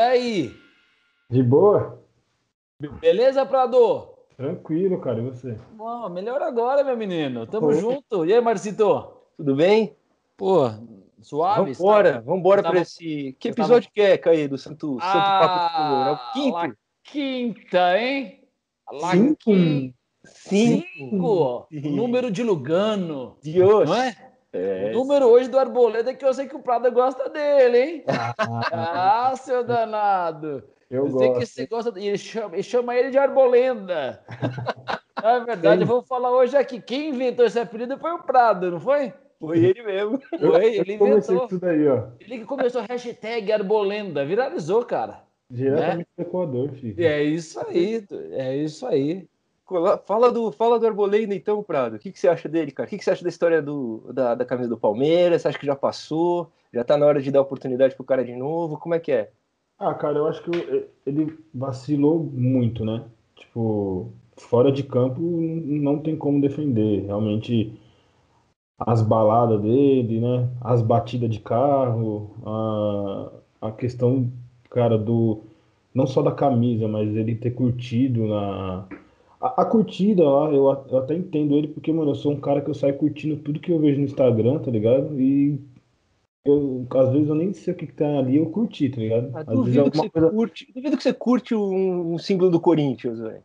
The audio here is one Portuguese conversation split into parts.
aí? De boa? Beleza, Prado? Tranquilo, cara, e você? Bom, melhor agora, meu menino. Tamo junto. E aí, Marcito? Tudo bem? Pô, suave? Vambora, tá... vambora tava... pra esse. Que episódio tava... que é, Caí, do Santo, ah, Santo Papo É o quinto? La quinta, hein? La Cinco. Cinco. Cinco. Sim. Número de Lugano. Deus. Não é? É. O número hoje do Arboleda é que eu sei que o Prada gosta dele, hein? ah, seu danado. Eu, eu sei que você gosta. Ele chama, ele chama ele de Arbolenda. Na verdade, eu vou falar hoje aqui. Quem inventou esse apelido foi o Prado, não foi? Foi ele mesmo. Foi, ele inventou. tudo aí, ó. Ele que começou a hashtag Arbolenda. Viralizou, cara. Diretamente né? do Equador, filho. É isso aí, é isso aí. Fala do, fala do Arboleda então, Prado. O que, que você acha dele, cara? O que, que você acha da história do, da, da camisa do Palmeiras? Você acha que já passou? Já tá na hora de dar oportunidade pro cara de novo? Como é que é? Ah, cara, eu acho que ele vacilou muito, né? Tipo, fora de campo não tem como defender. Realmente, as baladas dele, né? As batidas de carro, a, a questão, cara, do. Não só da camisa, mas ele ter curtido na a, a, curtida lá, eu, eu, até entendo ele, porque, mano, eu sou um cara que eu saio curtindo tudo que eu vejo no Instagram, tá ligado? E eu, às vezes eu nem sei o que, que tá ali, eu curti, tá ligado? Ah, duvido, que você coisa... curte, duvido que você curte um, um símbolo do Corinthians, velho.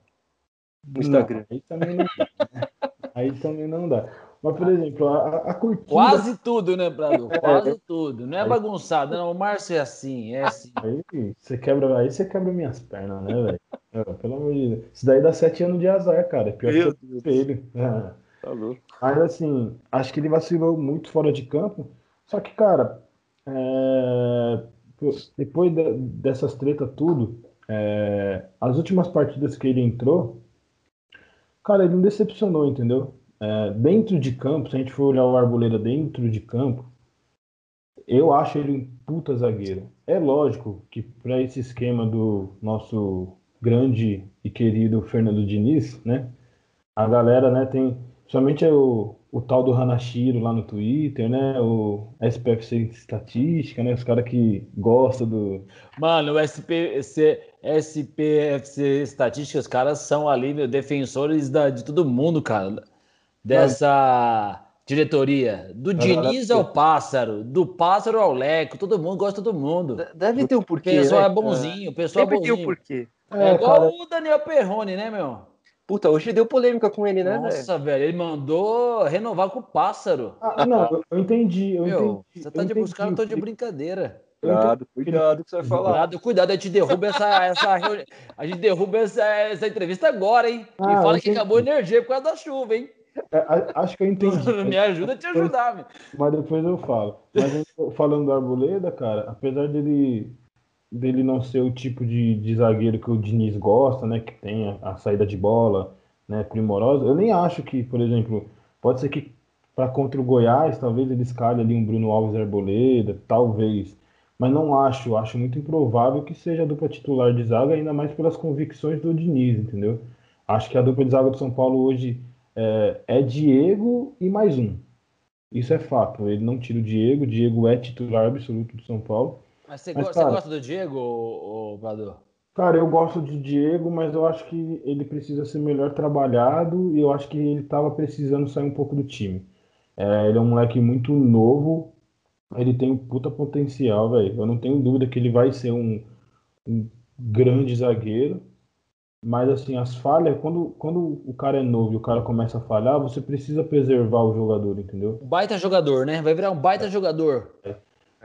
No Instagram. Não, aí também não dá. aí também não dá. Mas, por exemplo, a, a curtida. Quase tudo, né, Prado? É. Quase é, tudo. Não é bagunçado, não. O Márcio é assim, é assim. Aí você quebra, aí você quebra minhas pernas, né, velho? É, pelo amor de Deus. Isso daí dá sete anos de azar, cara. É pior Meu que o espelho. É. Tá louco. Mas assim, acho que ele vacilou muito fora de campo. Só que, cara, é... depois de, dessas tretas tudo, é... as últimas partidas que ele entrou, cara, ele não decepcionou, entendeu? É... dentro de campo, se a gente for olhar o Arboleda dentro de campo, eu acho ele um puta zagueiro. É lógico que para esse esquema do nosso grande e querido Fernando Diniz, né? A galera, né, tem somente o, o tal do Hanashiro lá no Twitter, né? O SPFC Estatística, né? Os caras que gostam do. Mano, o SPC, SPFC Estatística, os caras são ali, meu, defensores da, de todo mundo, cara. Dessa diretoria. Do Diniz ao Pássaro, do Pássaro ao Leco, todo mundo gosta de todo mundo. Deve ter um porquê. O pessoal né? é bonzinho, o pessoal Deve é bonzinho. ter um porquê. É, é igual cara... o Daniel Perrone, né, meu? Puta, hoje deu polêmica com ele, né, Nossa, velho, ele mandou renovar com o pássaro. Ah, não, eu entendi, eu meu, entendi. Você tá de buscar, não tô de brincadeira. Cuidado, cuidado que você vai falar. Cuidado, cuidado, a gente derruba essa, essa a gente derruba essa, essa entrevista agora, hein? Ah, e fala que acabou a energia por causa da chuva, hein? É, acho que eu entendi. Me ajuda a te ajudar, meu. Mas depois eu falo. Mas falando do Arboleda, cara, apesar dele dele não ser o tipo de, de zagueiro que o Diniz gosta, né? Que tem a, a, saída de bola né, primorosa. Eu nem acho que, por exemplo, pode ser que para contra o Goiás, talvez ele escalhe ali um Bruno Alves Arboleda, talvez. Mas não acho, acho muito improvável que seja a dupla titular de zaga, ainda mais pelas convicções do Diniz, entendeu? Acho que a dupla de zaga do São Paulo hoje é, é Diego e mais um. Isso é fato. Ele não tira o Diego, Diego é titular absoluto do São Paulo. Mas você, mas, cara, gosta do Diego, Badu? Cara, eu gosto de Diego, mas eu acho que ele precisa ser melhor trabalhado e eu acho que ele estava precisando sair um pouco do time. É, ele é um moleque muito novo, ele tem um puta potencial, velho. Eu não tenho dúvida que ele vai ser um, um grande zagueiro. Mas assim, as falhas, quando, quando o cara é novo e o cara começa a falhar, você precisa preservar o jogador, entendeu? Baita jogador, né? Vai virar um baita é. jogador. É.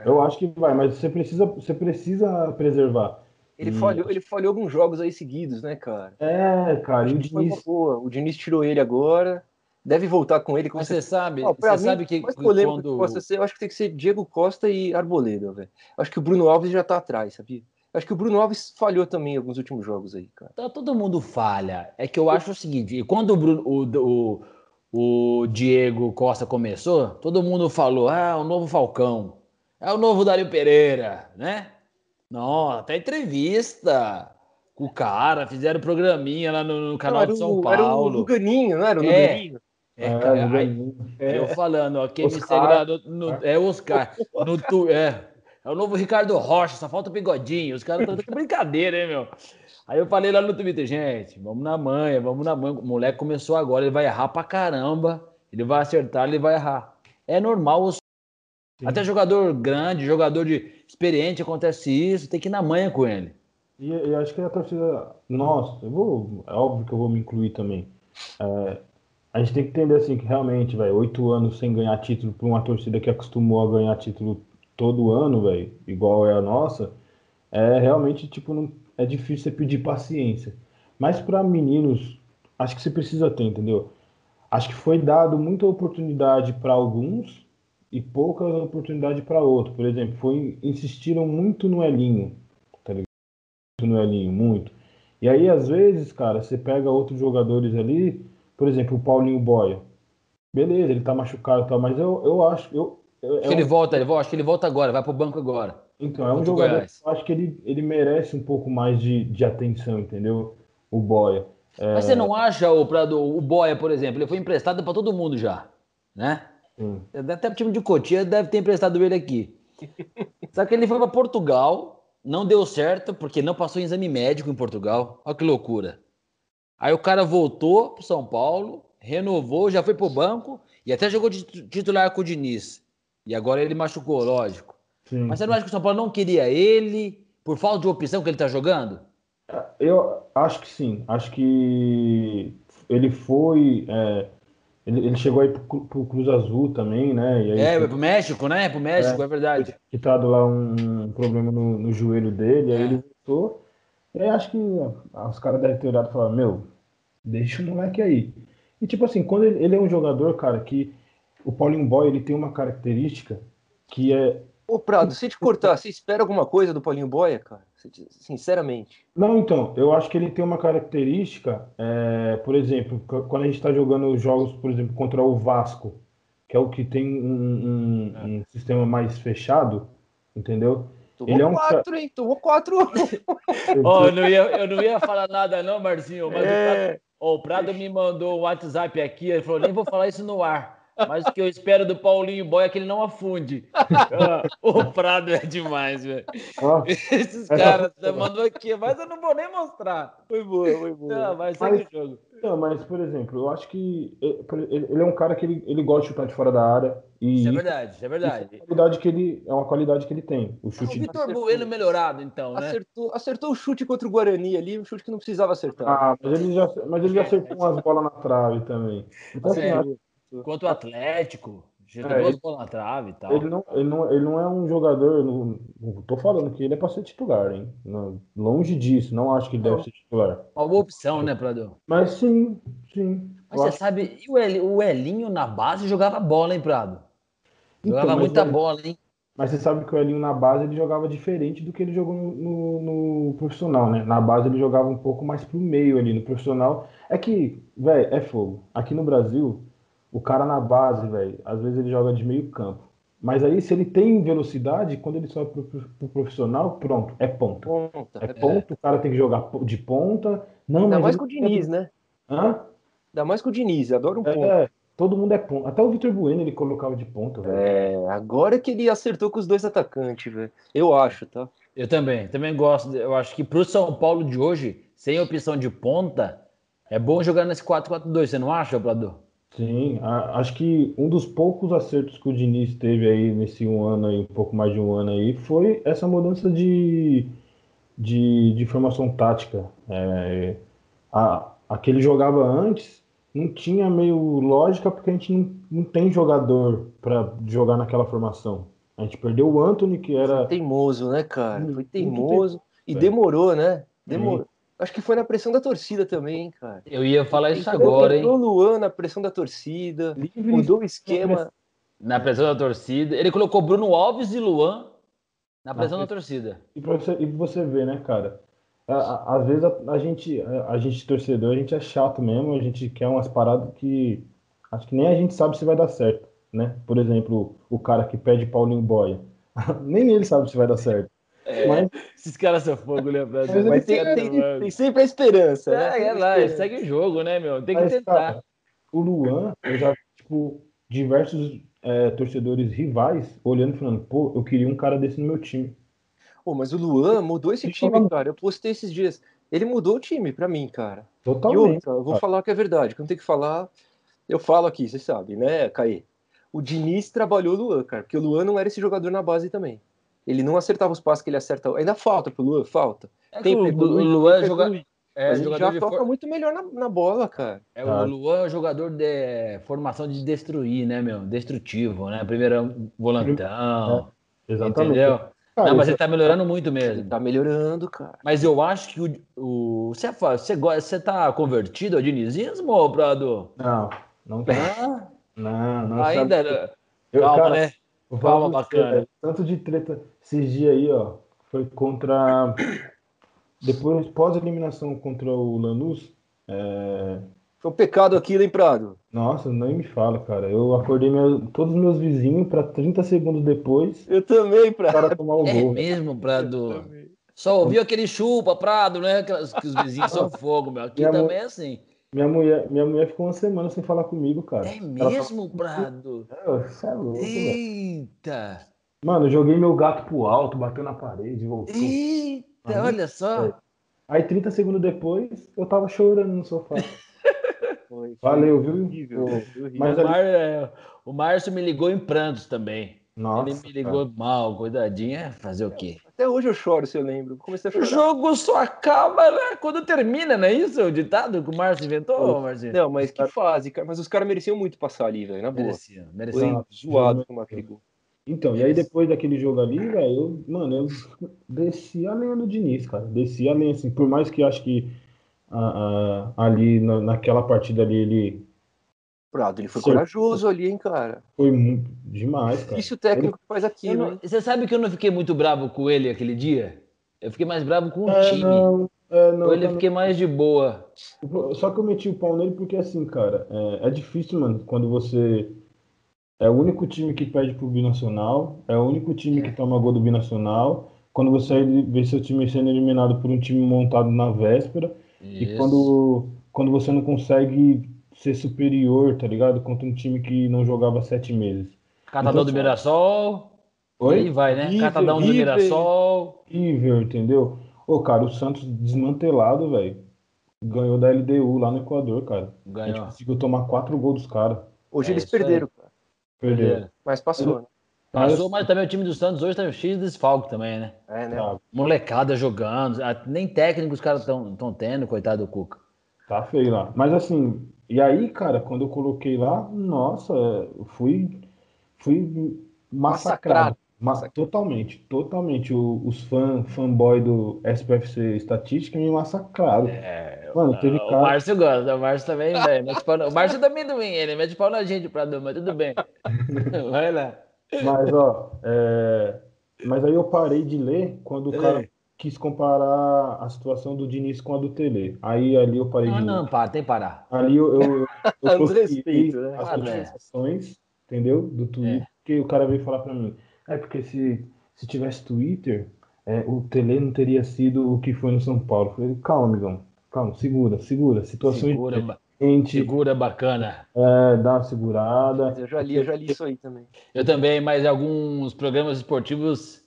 Eu acho que vai, mas você precisa, você precisa preservar. Ele, e... falhou, ele falhou alguns jogos aí seguidos, né, cara? É, cara. E o Diniz... O Diniz tirou ele agora. Deve voltar com ele. Mas você sabe, oh, você mim, sabe que mais polêmico quando... que possa ser, eu acho que tem que ser Diego Costa e Arboleda, velho. Acho que o Bruno Alves já tá atrás, sabia? Acho que o Bruno Alves falhou também em alguns últimos jogos aí, cara. Tá, todo mundo falha. É que eu acho o seguinte, quando o, Bruno, o, o, o Diego Costa começou, todo mundo falou, ah, o novo Falcão. É o novo Dário Pereira, né? Não, até entrevista com o cara, fizeram programinha lá no, no canal não, de São o, Paulo. Era o Luganinho, não era o é, Luganinho? É, é, cara, aí, é. eu falando, ó, quem Oscar. me segue lá no, no, é Oscar, no, tu, é, é o novo Ricardo Rocha, só falta o bigodinho. Os caras estão de brincadeira, hein, meu? Aí eu falei lá no Twitter, gente, vamos na manha, vamos na manha. O moleque começou agora, ele vai errar pra caramba. Ele vai acertar, ele vai errar. É normal. Os... Até jogador grande, jogador de experiente, acontece isso, tem que ir na manha com ele. E eu acho que a torcida. Nossa, eu vou. É óbvio que eu vou me incluir também. É, a gente tem que entender assim que realmente, velho, oito anos sem ganhar título para uma torcida que acostumou a ganhar título todo ano, velho, igual é a nossa, é realmente tipo não, é difícil você pedir paciência. Mas para meninos, acho que você precisa ter, entendeu? Acho que foi dado muita oportunidade para alguns e pouca oportunidade para outros. Por exemplo, foi insistiram muito no Elinho, tá ligado? No Elinho, muito. E aí às vezes, cara, você pega outros jogadores ali por exemplo, o Paulinho Boia. Beleza, ele tá machucado, tá, mas eu, eu acho. Eu, eu é ele um... volta, ele, acho que ele volta agora, vai pro banco agora. Então, é um jogador Goiás. que eu acho que ele, ele merece um pouco mais de, de atenção, entendeu? O Boia. É... Mas você não acha, o, Prado, o Boia, por exemplo, ele foi emprestado para todo mundo já, né? Hum. Até o time de Cotia deve ter emprestado ele aqui. Só que ele foi para Portugal, não deu certo, porque não passou em exame médico em Portugal. Olha que loucura. Aí o cara voltou para São Paulo, renovou, já foi para o banco e até jogou de titular com o Diniz. E agora ele machucou, lógico. Sim. Mas você não acha que o São Paulo não queria ele por falta de opção que ele está jogando? Eu acho que sim. Acho que ele foi. É, ele, ele, chegou aí pro, pro Cruz Azul também, né? E aí, é, foi pro México, né? Pro México, é, é verdade. Quitado lá um problema no, no joelho dele, aí é. ele voltou. E aí acho que os caras devem ter olhado e falado, meu, Deixa o moleque aí. E tipo assim, quando ele, ele é um jogador, cara, que o Paulinho Boy ele tem uma característica que é. Ô, Prado, se te cortar, você espera alguma coisa do Paulinho Boia, cara? Sinceramente. Não, então, eu acho que ele tem uma característica, é, por exemplo, quando a gente está jogando jogos, por exemplo, contra o Vasco, que é o que tem um, um, um sistema mais fechado, entendeu? Tomou ele é um quatro, hein? Tomou quatro. oh, eu, não ia, eu não ia falar nada, não, Marcinho, mas é... o, Prado, o Prado me mandou um WhatsApp aqui, ele falou: nem vou falar isso no ar. Mas o que eu espero do Paulinho Boy é que ele não afunde. Ah, o Prado é demais, velho. Esses caras você mandou aqui, mas eu não vou nem mostrar. Foi boa, foi boa. Não, mas segue o jogo. Não, mas, por exemplo, eu acho que ele é um cara que ele, ele gosta de chutar de fora da área. E isso é verdade, isso é verdade. Isso é, uma qualidade que ele, é uma qualidade que ele tem. O chute. O Vitor Bueno melhorado, então, né? Acertou, acertou o chute contra o Guarani ali, um chute que não precisava acertar. Ah, mas ele já, mas ele já acertou umas bolas na trave também. Então, assim, Contra o Atlético. Já é, duas bolas na trave e tal. Ele não, ele, não, ele não é um jogador. Não, não tô falando que ele é para ser titular, hein? Não, longe disso, não acho que ele deve ser titular. Uma boa opção, né, Prado? Mas sim, sim. Mas você acho... sabe, o, El, o Elinho na base jogava bola, hein, Prado? Então, jogava então, muita bola, hein? Mas você sabe que o Elinho na base ele jogava diferente do que ele jogou no, no, no, profissional, né? Na base ele jogava um pouco mais pro meio ali. No profissional. É que, velho, é fogo. Aqui no Brasil, o cara na base, velho, às vezes ele joga de meio campo. Mas aí, se ele tem velocidade, quando ele sobe pro, pro profissional, pronto, é ponta. ponta é, é ponto, o cara tem que jogar de ponta. Não, Ainda mais com o Diniz, né? Hã? Ainda mais com o Diniz, adoro um é, ponto. É, todo mundo é ponta. Até o Vitor Bueno ele colocava de ponta, velho. É, agora que ele acertou com os dois atacantes, velho. Eu acho, tá? Eu também, também gosto. Eu acho que pro São Paulo de hoje, sem opção de ponta, é bom jogar nesse 4-4-2, você não acha, Obrador? Sim, a, acho que um dos poucos acertos que o Diniz teve aí nesse um ano aí, um pouco mais de um ano aí, foi essa mudança de, de, de formação tática. É, a, a que ele jogava antes não tinha meio lógica porque a gente não, não tem jogador para jogar naquela formação. A gente perdeu o Anthony, que era. Foi teimoso, né, cara? Foi teimoso. E demorou, né? Demorou. Acho que foi na pressão da torcida também, cara. Eu ia falar isso agora, hein? O Luan na pressão da torcida, Livre, mudou o esquema. Na pressão da torcida. Ele colocou Bruno Alves e Luan na pressão da torcida. E pra você, e você ver, né, cara? Às vezes a, a, gente, a, a gente torcedor, a gente é chato mesmo, a gente quer umas paradas que acho que nem a gente sabe se vai dar certo, né? Por exemplo, o cara que pede Paulinho Boia. nem ele sabe se vai dar certo. É, mas... Esses caras são fogo, né, Brasil? Mas tem, tem, tem, sempre a esperança, né? É, é lá, segue o jogo, né, meu? Tem que mas, tentar. Cara, o Luan, eu já, tipo, diversos é, torcedores rivais olhando e falando, pô, eu queria um cara desse no meu time. Pô, mas o Luan mudou esse time, cara. Eu postei esses dias. Ele mudou o time pra mim, cara. Totalmente. E outra, eu vou falar que é verdade. Quando tem que falar, eu falo aqui, você sabe, né, Caí? O Diniz trabalhou o Luan, cara, porque o Luan não era esse jogador na base também. Ele não acertava os passos que ele acerta. Ainda falta pro Luan, falta. É Tem o, o Luan tem joga, é Mas ele já toca for- muito melhor na, na bola, cara. é, Tá. o Luan é um jogador de formação de destruir, né, meu? Destrutivo, né? Primeiro volantão, Exatamente. entendeu? Cara, não, mas ele tá melhorando muito Ele mesmo. tá melhorando, cara. Mas eu acho que o, o você, fa- você, você tá convertido ao dinizismo, Prado? Não, não tá. Não, não. Ainda. sabe- Eu, Calma, cara, né? Você, bacana. Tanto de treta esses dias aí, ó. Foi contra. Depois, pós-eliminação contra o Lanús. é, Foi um pecado aquilo, hein, Prado? Nossa, nem me fala, cara. Eu acordei meu- todos os meus vizinhos pra 30 segundos depois Eu também, Prado. cara tomar o É gol. mesmo, Prado. Só ouviu aquele chupa, Prado, né? Que os vizinhos são fogo, meu. Aqui Minha também é assim. Minha mulher, minha mulher ficou uma semana sem falar comigo, cara. É Ela mesmo, Prado? falou, Você é louco, velho. Eita! Mano, eu joguei meu gato pro alto, bateu na parede, voltou. Eita, Aí, olha só. Aí 30 segundos depois, eu tava chorando no sofá. Foi, foi Valeu, viu? horrível, foi horrível. Mas O, ali- Mar- é, o Márcio me ligou em prantos também. Nossa, Ele me ligou mal, cuidadinho. É fazer o quê? Até hoje eu choro, se eu lembro. Comecei a O chorar. jogo só acaba né, quando termina, não é isso? O ditado que o Márcio inventou, Marcinho? Não, mas que fase, cara. Mas os caras mereciam muito passar ali, velho, na boa. Merecia, Foi merecia. Não, zoado como aquele gol. Então, e aí depois daquele jogo ali, velho, eu, mano, eu desci a lenha do Diniz, cara. Desci a lenha, assim, por mais que eu acho que ah, ah, ali na- naquela partida ali ele Prado, ele foi Sim. corajoso ali, hein, cara. foi muito demais, cara. Isso o técnico que faz aquilo, não- hein? você sabe que eu não fiquei muito bravo com ele aquele dia? Eu fiquei mais bravo com o É, time. não, é, não, com ele eu fiquei mais de boa. Só que eu meti o pau nele porque, assim, cara, é, é difícil, mano, quando você é o único time que perde pro Binacional, é o único time que toma gol do Binacional, quando você vê seu time sendo eliminado por um time montado na véspera, e Isso. quando, quando você não consegue ser superior, tá ligado? Contra um time que não jogava sete meses. Catador Então, do Mirassol. Oi? Aí vai, né? River, Catadão do. Mirassol. Horrível, entendeu? Ô, cara, o Santos desmantelado, velho. Ganhou da LDU lá no Equador, cara. A gente Ganhou. conseguiu tomar quatro gols dos caras. Hoje É eles aí. perderam, cara. Perderam. Mas passou, né? Passou, mas também o time do Santos hoje tá cheio de desfalque também, né? É, né? Tá, Molecada jogando. ah, Nem técnico os caras estão tendo, coitado do Cuca. tá feio lá. Mas assim, e aí, cara, quando eu coloquei lá, nossa, eu fui, fui massacrado. Ma- totalmente, totalmente. O- os fã, fanboy do SPFC Estatística me massacraram. Mano, teve O cara. Márcio gosta, o Márcio também, velho. no- O Márcio também não vem, ele mete pau na gente pra dar, mas tudo bem. Vai lá. Mas, ó, é, mas aí eu parei de ler quando o cara É. quis comparar a situação do Diniz com a do Tele. Aí ali eu parei Não, de não, para, tem que parar. Ali eu, eu, eu, respeitos, né? as Ah, né? notificações, entendeu? Do Twitter, É. que o cara veio falar pra mim. É porque se, se tivesse Twitter, é, o Tele não teria sido o que foi no São Paulo. Eu falei, calma, amigão, calma, segura, segura. Situações Segura, diferentes, segura bacana. é, dá uma segurada. Eu já li, eu já li isso aí também. Eu também, mas alguns programas esportivos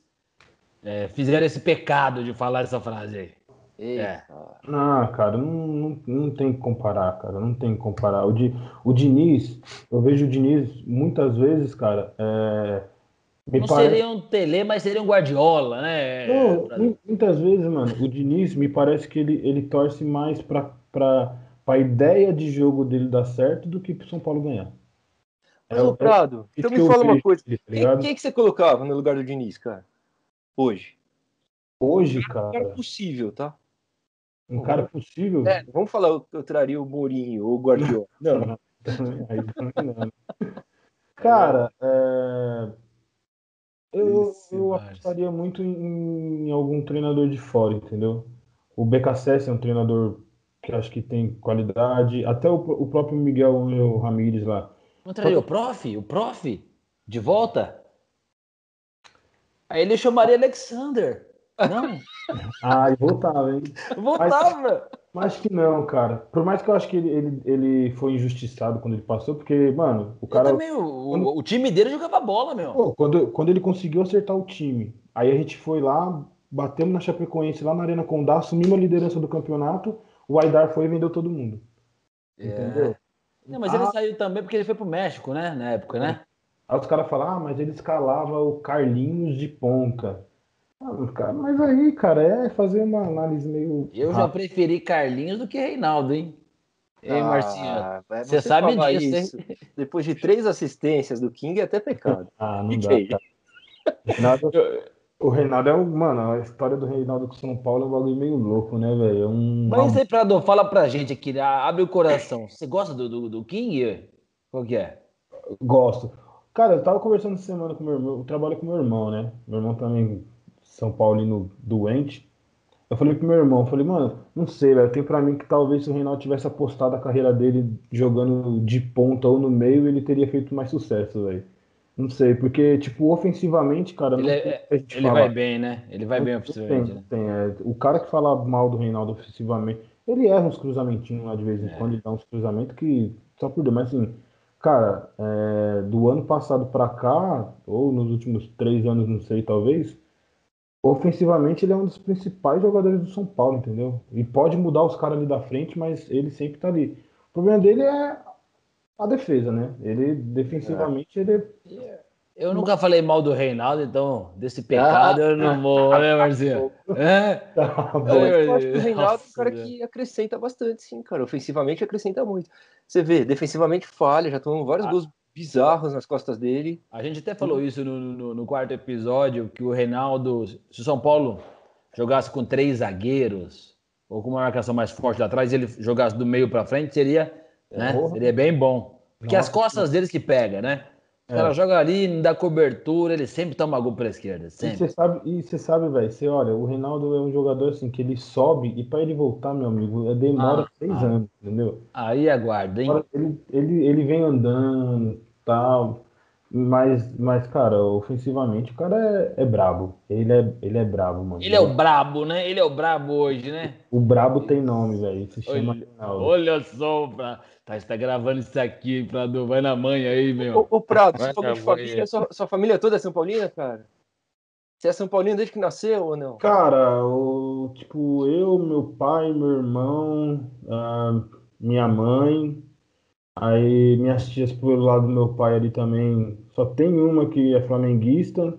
é, fizeram esse pecado de falar essa frase aí. Eita. Ah, cara, não, não, não tem que comparar, cara, não tem que comparar. O, Di, o Diniz, eu vejo o Diniz muitas vezes, cara, é, me Não parece... seria um Tele, mas seria um Guardiola, né? Não, muitas vezes, mano, o Diniz me parece que ele, ele torce mais pra, pra, pra ideia de jogo dele dar certo do que pro São Paulo ganhar. Mas, É o- ô Prado, é então me fala uma coisa. tá Quem, quem que você colocava no lugar do Diniz, cara? Hoje. Hoje, Cara cara, possível, tá? um cara possível. É, vamos falar, eu, eu traria o Mourinho ou o Guardiola. Não, Aí também não. Cara, é, eu, Esse eu apostaria muito em, em algum treinador de fora, entendeu? O BKSS é um treinador que acho que tem qualidade. Até o, o próprio Miguel Ramírez lá. Não traria o prof? O prof? De volta? Aí ele chamaria Alexander. Não, Ah, e voltava, hein? voltava. Mas acho que não, cara. Por mais que eu acho que ele, ele, ele foi injustiçado quando ele passou, porque, mano, o cara. Também, o, quando... o, time dele jogava bola, meu. Pô, quando, quando ele conseguiu acertar o time, aí a gente foi lá, batemos na Chapecoense lá na Arena Condá, assumimos a liderança do campeonato, o Aidar foi e vendeu todo mundo. É. Entendeu? Não, mas ah, ele saiu também porque ele foi pro México, né? Na época, né? Aí os caras falam, ah, mas ele escalava o Carlinhos de ponta. Ah, mas aí, cara, é fazer uma análise meio. Eu rápido. já preferi Carlinhos do que Reinaldo, hein? Ei, ah, Marcinho, você sabe disso, isso, Depois de três assistências do King, é até pecado. Ah, não dá. Reinaldo, o Reinaldo é um. Mano, a história do Reinaldo com São Paulo é um bagulho meio louco, né, velho? É um... Mas aí, Prado, fala pra gente aqui, abre o coração. Você gosta do, do, do King? Qual que é? Gosto. Cara, eu tava conversando essa semana com meu irmão, eu trabalho com meu irmão, né? Meu irmão também, São Paulino doente. Eu falei pro meu irmão, eu falei, mano, não sei, velho, tem pra mim que talvez se o Reinaldo tivesse apostado a carreira dele jogando de ponta ou no meio, ele teria feito mais sucesso, velho. Não sei, porque, tipo, ofensivamente, cara. Ele, é, ele vai bem, né? Ele vai não, bem ofensivamente. Tem, né? tem, é, o cara que fala mal do Reinaldo ofensivamente, ele erra uns cruzamentinhos lá de vez em é. quando, ele dá uns cruzamentos que. Só por Deus, mas assim, Cara, é, do ano passado para cá, ou nos últimos três anos, não sei, talvez, ofensivamente ele é um dos principais jogadores do São Paulo, entendeu? E pode mudar os caras ali da frente, mas ele sempre tá ali. O problema dele é a defesa, né? Ele, defensivamente, é. ele. Eu nunca falei mal do Reinaldo, então desse pecado ah, eu não vou, né, Marcinho? É? Tá eu acho que o Reinaldo é um cara que acrescenta bastante, sim, cara. Ofensivamente acrescenta muito. Você vê, defensivamente falha, já tomou vários ah. gols bizarros nas costas dele. A gente até falou isso no, no, no, quarto episódio, que o Reinaldo, se o São Paulo jogasse com três zagueiros, ou com uma marcação mais forte lá atrás, ele jogasse do meio para frente, seria, né, seria bem bom. Porque Nossa, as costas deles que pega, né? O cara é. joga ali, não dá cobertura, ele sempre toma gol pra esquerda. Sempre. E você sabe, e você sabe, velho, você olha, o Reinaldo é um jogador assim que ele sobe e para ele voltar, meu amigo, é demora ah, seis ah. anos, entendeu? Aí aguarda, hein? Ele, ele, ele vem andando tal. Mas, mas, cara, ofensivamente o cara é, é brabo. Ele é, ele é brabo, mano. Ele é o brabo, né? Ele é o brabo hoje, né? O brabo tem nome, velho. Se chama olha. Olha só, pra... Tá, você tá gravando isso aqui, Prado. Vai na mãe aí, meu. O, o Prado, você falou de família, sua, sua, família toda é São Paulina, cara? Você é São Paulino desde que nasceu ou não? Cara, o, tipo, eu, meu pai, meu irmão, minha mãe, aí minhas tias pelo lado do meu pai ali também. Só tem uma que é flamenguista,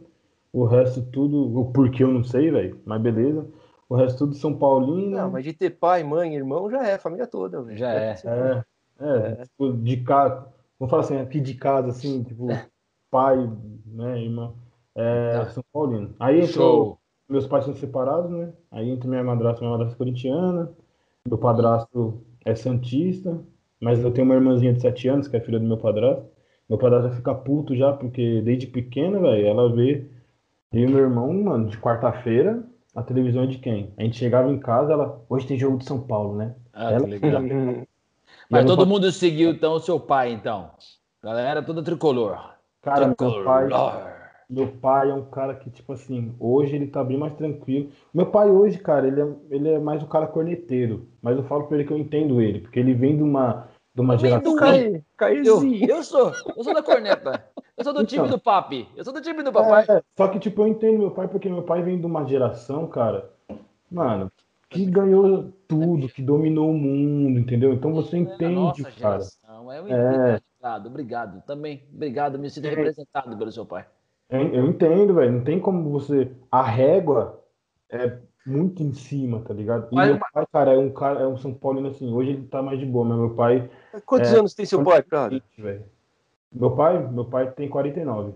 o resto tudo, o porquê eu não sei, velho, mas beleza. O resto tudo São Paulino. Não, mas de ter pai, mãe, irmão, já é, família toda. Véio. Já é. É. É, tipo, de casa, vamos falar assim, aqui de casa, assim, tipo, pai, né, irmã, é, tá. São Paulino. Aí entrou, Show. meus pais são separados, né, aí entra minha madrasta, minha madrasta é corintiana, meu padrasto é santista, mas eu tenho uma irmãzinha de 7 anos, que é filha do meu padrasto, meu padrasto fica puto já, porque desde pequena, velho, ela vê eu e meu irmão, mano, de quarta-feira, a televisão é de quem? A gente chegava em casa, ela, hoje tem jogo de São Paulo, né? Ah, ela, legal. Mas todo mundo seguiu, então, o seu pai, então. Galera toda tricolor. Cara, tricolor. meu pai. Meu pai é um cara que, tipo assim, hoje ele tá bem mais tranquilo. Meu pai hoje, cara, ele é, ele é mais um cara corneteiro. Mas eu falo pra ele que eu entendo ele, porque ele vem de uma, de uma geração. Cai, eu, eu sou, eu sou da corneta. Eu sou do time então, do papi. Eu sou do time do papai. É, só que, tipo, eu entendo meu pai, porque meu pai vem de uma geração, cara. Mano, que ganhou tudo, que dominou o mundo, entendeu? Então você entende, nossa cara. Geração. É, é. Obrigado, obrigado. Também, obrigado, me sinto é. representado pelo seu pai. Eu entendo, velho. Não tem como você. A régua é muito em cima, tá ligado? E mas, meu pai, cara, é um cara, é um São Paulino assim. Hoje ele tá mais de boa, mas meu pai. Quantos é... anos tem seu pai, cara? Meu pai, meu pai tem 49.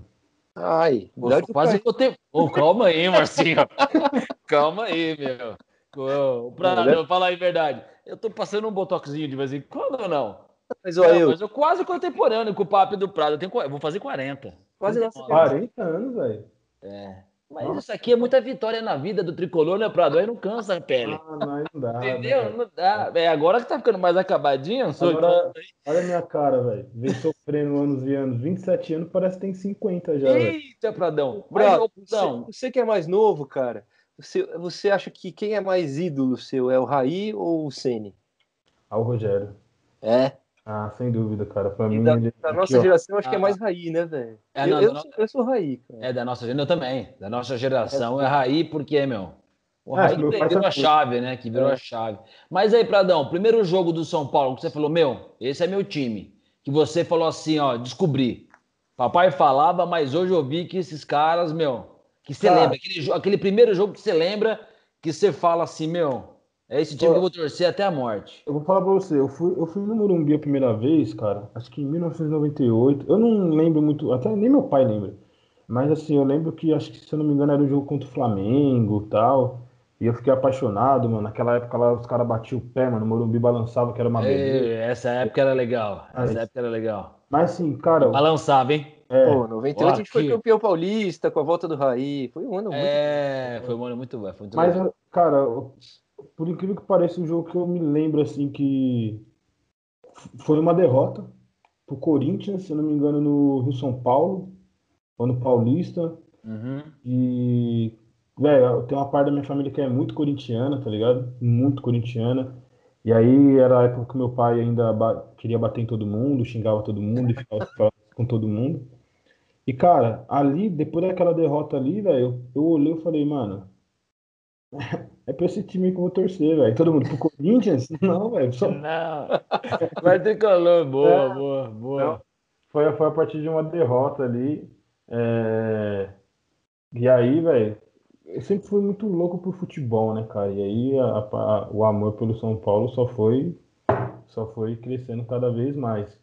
Ai, quase que eu tenho. Oh, calma aí, Marcinho. calma aí, meu. Oh, pra não, falar aí verdade. Eu tô passando um botoxinho de vez em quando ou não? Mas, não, eu... mas eu quase contemporâneo com o Papo do Prado. Eu, tenho, eu vou fazer 40. Quase 40 anos, velho. É. Mas Nossa. isso aqui é muita vitória na vida do tricolor, né, Prado? Aí não cansa a pele. Ah, não, não dá. Entendeu? Véio. Não dá. É, agora que tá ficando mais acabadinho, sou agora, Olha a minha cara, velho. Vem sofrendo anos e anos. 27 anos, parece que tem 50 já. Eita, véio. Pradão. Prado, você, você que é mais novo, cara. Você, você acha que quem é mais ídolo seu? É o Raí ou o Ceni? Ah, o Rogério. É. Ah, sem dúvida, cara. Pra E mim, da, ele- da aqui, nossa ó, geração, acho que é Ah, mais Raí, né, velho? É, eu, eu, eu sou Raí, cara. É da nossa geração, eu também. Da nossa geração é Raí, porque, meu. O É, Raí que virou a também. chave, né? Que virou É. a chave. Mas aí, Pradão, primeiro jogo do São Paulo, que você falou, meu, esse é meu time. Que você falou assim, ó, descobri. Papai falava, mas hoje eu vi que esses caras, meu, que você Cara. lembra, aquele, aquele primeiro jogo que você lembra, que você fala assim, meu, é esse time Ó. que eu vou torcer até a morte. Eu vou falar pra você, eu fui, eu fui no Morumbi a primeira vez, cara, acho que em 1998. Eu não lembro muito, até nem meu pai lembra. Mas assim, eu lembro que, acho que se eu não me engano, era o jogo contra o Flamengo e tal. E eu fiquei apaixonado, mano. Naquela época lá, os caras batiam o pé, mano. O Morumbi balançava, que era uma beleza. Ei, essa época era legal. Essa época era legal. Mas assim, cara, Balançava, hein? é, Pô, 98 a gente foi campeão paulista com a volta do Raí. Foi um ano muito. É, foi um ano muito bom. Foi muito mas, cara, por incrível que pareça, o jogo que eu me lembro, assim, que foi uma derrota pro Corinthians, se eu não me engano, no Rio São Paulo, ou no Paulista. Uhum. E, velho, tem uma parte da minha família que é muito corintiana, tá ligado? Muito corintiana. E aí era a época que meu pai ainda ba- queria bater em todo mundo, xingava todo mundo e ficava com todo mundo. E, cara, ali, depois daquela derrota ali, velho, eu, eu olhei e falei, mano, é pra esse time que eu vou torcer, velho. Todo mundo pro Corinthians? Não, velho. Só... Não. Vai ter calor. Boa, É. boa, boa. Não. Foi, foi a partir de uma derrota ali. é, E aí, velho, eu sempre fui muito louco por futebol, né, cara? E aí a- a- o amor pelo São Paulo só foi, só foi crescendo cada vez mais.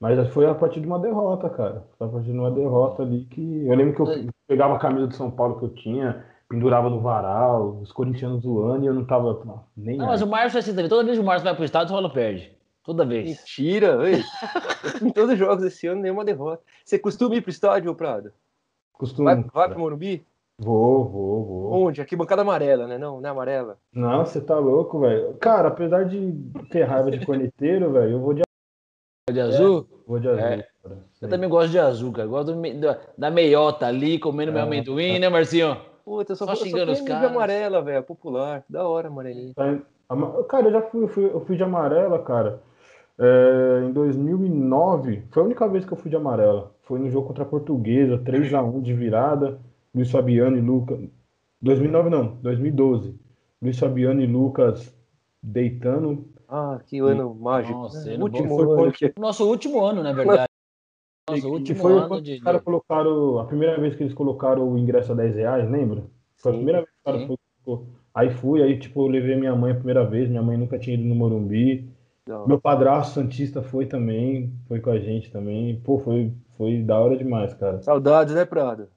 Mas foi a partir de uma derrota, cara. Foi a partir de uma derrota ali que. Eu lembro que eu pegava a camisa do São Paulo que eu tinha, pendurava no varal, os corintianos zoando e eu não tava nem Não, aí. mas o Márcio é assim também. Toda vez que o Márcio vai pro estádio, o Paulo perde. Toda vez. Mentira, em todos os jogos esse ano, nenhuma derrota. Você costuma ir pro estádio, ô Prado? Costumo. Vai, vai pro Morumbi? Vou, vou, vou. Onde? Aqui, bancada amarela, né? Não, não é amarela. Não, você tá louco, velho. Cara, apesar de ter raiva de corneteiro, velho, eu vou de, De azul? vou de azul, É. cara. Eu também gosto de azul, cara. Gosto do da, da meiota ali, comendo meu É. amendoim, né, Marcinho? Puta, eu só, Só eu só xingando tenho os de caras. amarela, velho. Popular. Da hora, amarelinha. Ama- Cara, eu já fui, eu fui, eu fui de amarela, cara. É, em 2009, foi a única vez que eu fui de amarela. Foi no jogo contra a Portuguesa, 3x1 de virada. Luiz Fabiano e Lucas. 2009 não, 2012. Luiz Fabiano e Lucas deitando. Ah, que ano mágico. Nossa, né? Último. Foi ano que... Nosso último ano, na verdade. Nosso último foi ano quando de. os caras colocaram, a primeira vez que eles colocaram o ingresso a 10 reais, lembra? Foi a primeira vez que o cara foi, colocou. Aí fui, aí tipo, eu levei minha mãe a primeira vez, minha mãe nunca tinha ido no Morumbi. Não. Meu padrasto Santista foi também, foi com a gente também. Pô, foi, foi da hora demais, cara. Saudades, né, Prado?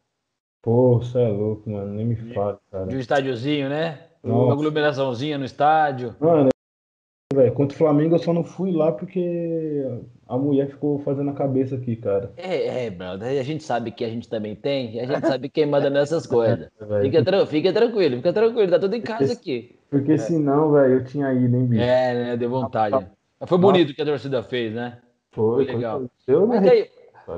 Pô, você é louco, mano, nem me fala, cara. De um estádiozinho, né? Nossa. Uma aglomeraçãozinha no estádio. Mano, velho, contra o Flamengo eu só não fui lá porque a mulher ficou fazendo a cabeça aqui, cara. É, é, brother. A gente sabe que a gente também tem, e a gente sabe quem manda nessas coisas. velho. Fica, tran- fica tranquilo, fica tranquilo, tá tudo em casa aqui. Porque senão, velho, eu tinha ido, hein, bicho. É, né? Deu vontade. Mas foi bonito o que a torcida fez, né? Foi, foi legal. Eu Mas aí,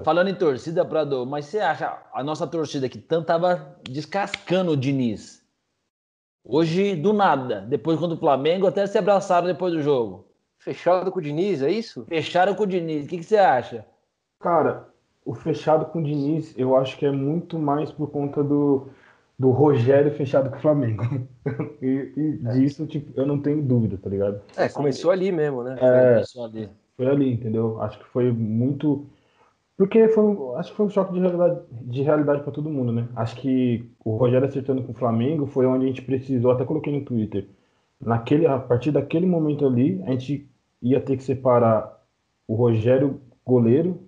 falando em torcida, Prado, mas você acha a nossa torcida que tanto tava descascando o Diniz? Hoje, do nada, depois contra o Flamengo, até se abraçaram depois do jogo. Fechado com o Diniz, é isso? Fecharam com o Diniz. O que, que você acha? Cara, o fechado com o Diniz, eu acho que é muito mais por conta do, do Rogério fechado com o Flamengo. E, e disso, tipo, eu não tenho dúvida, tá ligado? É, começou ali mesmo, né? É. Só ali. Foi ali, entendeu? Acho que foi muito. Porque foi, um- acho que foi um choque de realidade, de realidade para todo mundo, né? Acho que o Rogério acertando com o Flamengo foi onde a gente precisou, até coloquei no Twitter. Naquele, a partir daquele momento ali, a gente ia ter que separar o Rogério goleiro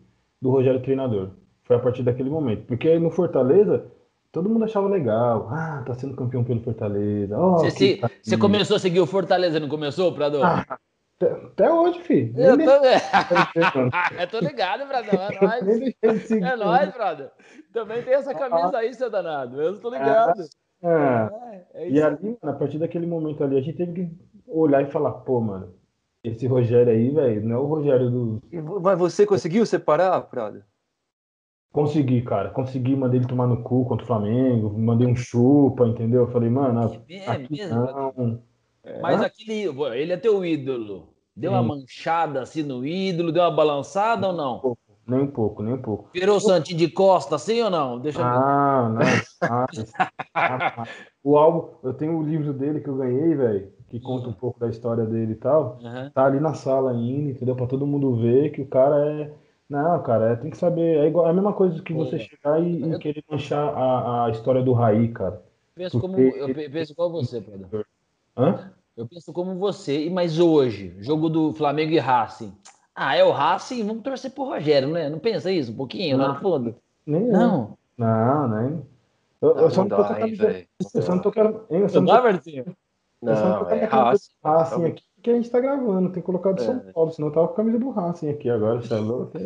do Rogério treinador. Foi a partir daquele momento. Porque no Fortaleza, todo mundo achava legal. Ah, tá sendo campeão pelo Fortaleza. Oh, Você, se- tá- você começou a seguir o Fortaleza, não começou, Prado? Ah, Até, hoje, filho. eu, Nem tô... eu tô ligado, Prado. É nóis. É nóis, brother. Também tem essa camisa aí, seu danado. Eu tô ligado. Ah, É, é E ali, mano, a partir daquele momento ali, a gente teve que olhar e falar, pô, mano, esse Rogério aí, velho, não é o Rogério do. Mas você conseguiu separar, Prado? Consegui, cara. Consegui, mandei ele tomar no cu contra o Flamengo, mandei um chupa, entendeu? Eu falei, mano, É aqui mesmo? Não. Mas aquele. Ele é teu ídolo. Deu uma manchada assim no ídolo, deu uma balançada ou não? Nem um pouco, nem um pouco. Virou o Santinho de costa assim ou não? Deixa eu ver. Ah, não. Ah, ah, o álbum, eu tenho o livro dele que eu ganhei, velho, que conta um pouco da história dele e tal. Aham. Tá ali na sala ainda, entendeu? Pra todo mundo ver que o cara é. Não, cara, é, tem que saber. É, igual, é a mesma coisa que você É. chegar e, e querer manchar a, a história do Raí, cara. Penso como, eu pe- penso igual você, Pedro. Hã? Eu penso como você. E Mas hoje, jogo do Flamengo e Racing. Ah, é o Racing, vamos torcer pro Rogério, né? Não pensa isso um pouquinho lá no fundo? Nem eu. Não. Não, nem. Eu, eu só não tô com a hein, camisa. velho. Eu só não tô querendo. hein, Eu só Não não dá, tô, Martinho? eu só não tô Não, com a é camisa Racing. do Racing aqui, que a gente tá gravando. Tem que colocar do São É. Paulo, senão eu tava com a camisa do Racing aqui agora. Você é louco?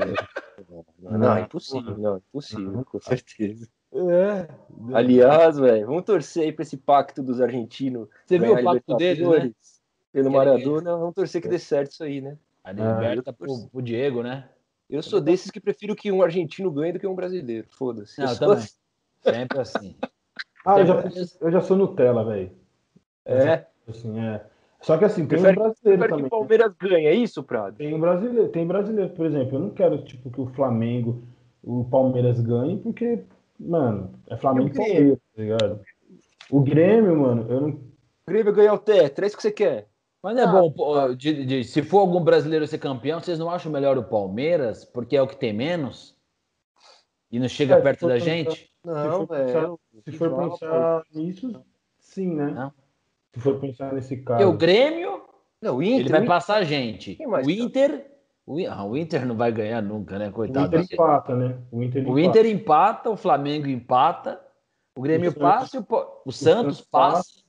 Não, não, é impossível, não, é impossível, com certeza. É. Aliás, velho, vamos torcer aí pra esse pacto dos argentinos. Você viu o pacto deles, né? Pelo Que Maradona, vamos torcer que dê certo isso aí, né? A liberta pro, pro Diego, né? Eu sou desses que prefiro que um argentino ganhe do que um brasileiro. Foda-se. Não, Eu sou também. assim. Sempre assim. Ah, eu já, Sempre- eu já sou Nutella, velho. É, Assim, é. Só que assim, tem Prefere- um brasileiro prefere que também. o Palmeiras ganhe, é isso, Prado? Tem um brasileiro, tem brasileiro, por exemplo. Eu não quero tipo, que o Flamengo, o Palmeiras ganhe, porque, mano, é Flamengo e E o Grêmio? Palmeiras, tá ligado? O Grêmio, mano, eu não. O Grêmio ganhar o tetra, é isso que você quer? Mas não é bom, pô, de- de- se for algum brasileiro ser campeão, vocês não acham melhor o Palmeiras, porque é o que tem menos? E não chega É, se perto da pensar- gente? Não, for pensar- velho. Se for pensar nisso, sim, né? Não. Se for pensar nesse caso. o Grêmio, Não, o ele Inter, vai o passar a gente. O Inter, o, ah, o Inter não vai ganhar nunca, né? O Coitado. Inter desse- empata, né? O Inter O Inter empata, o Flamengo empata, o Grêmio O passa, e o, o Santos Santos passa.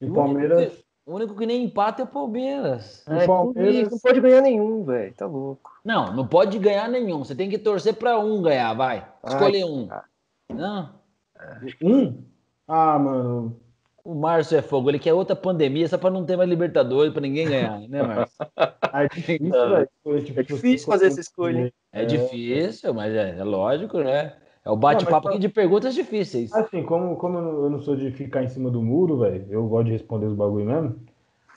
E o Palmeiras. O único que nem empata é o Palmeiras. O Palmeiras. não pode ganhar nenhum, velho. Tá louco. Não, não pode ganhar nenhum. Você tem que torcer para um ganhar, vai. Escolhe um. cara. Não. Um? Ah, mano. O Márcio é fogo, ele quer outra pandemia só para não ter mais Libertadores, para ninguém ganhar, né, Márcio? É difícil, velho. escolher, tipo, É difícil fazer essa escolha, hein? É difícil, mas é, é lógico, né? É o bate-papo aqui de perguntas difíceis. Assim, como, como eu não- eu não sou de ficar em cima do muro, velho, eu gosto de responder os bagulho mesmo.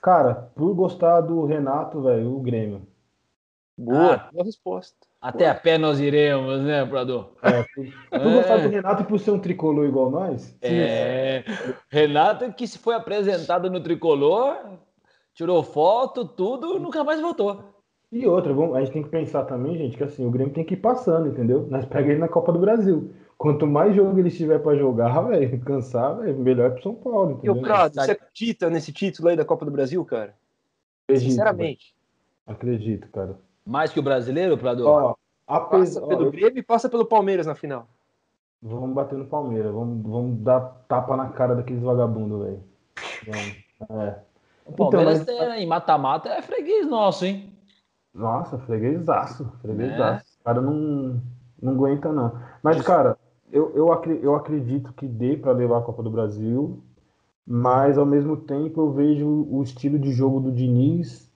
Cara, por gostar do Renato, velho, o Grêmio. Boa, Ah. boa resposta. Até a pé nós iremos, né, Prador? É, É. gostar do Renato e por ser um tricolor igual nós. É, Renato que se foi apresentado no Tricolor, tirou foto, tudo, nunca mais voltou. E outra, vamos, a gente tem que pensar também, gente, que assim, o Grêmio tem que ir passando, entendeu? Nós pega ele na Copa do Brasil. Quanto mais jogo ele tiver pra jogar, velho, cansar, velho, melhor pro São Paulo, E o entendeu? Prado, Mas- você acredita nesse título aí da Copa do Brasil, cara? Acredito, Sinceramente. velho, Acredito, cara. Mais que o brasileiro, Prador? Ó, Passa apesar, ó, pelo Grêmio e passa pelo Palmeiras na final. vamos bater no Palmeiras, vamos, vamos dar tapa na cara daqueles vagabundos, velho. É. o Palmeiras então, tem- em mata-mata é freguês nosso, hein? Nossa, freguesaço, freguesaço. É. O cara não, não aguenta, não. Mas, cara, eu, eu, eu acredito que dê para levar a Copa do Brasil, mas ao mesmo tempo eu vejo o estilo de jogo do Diniz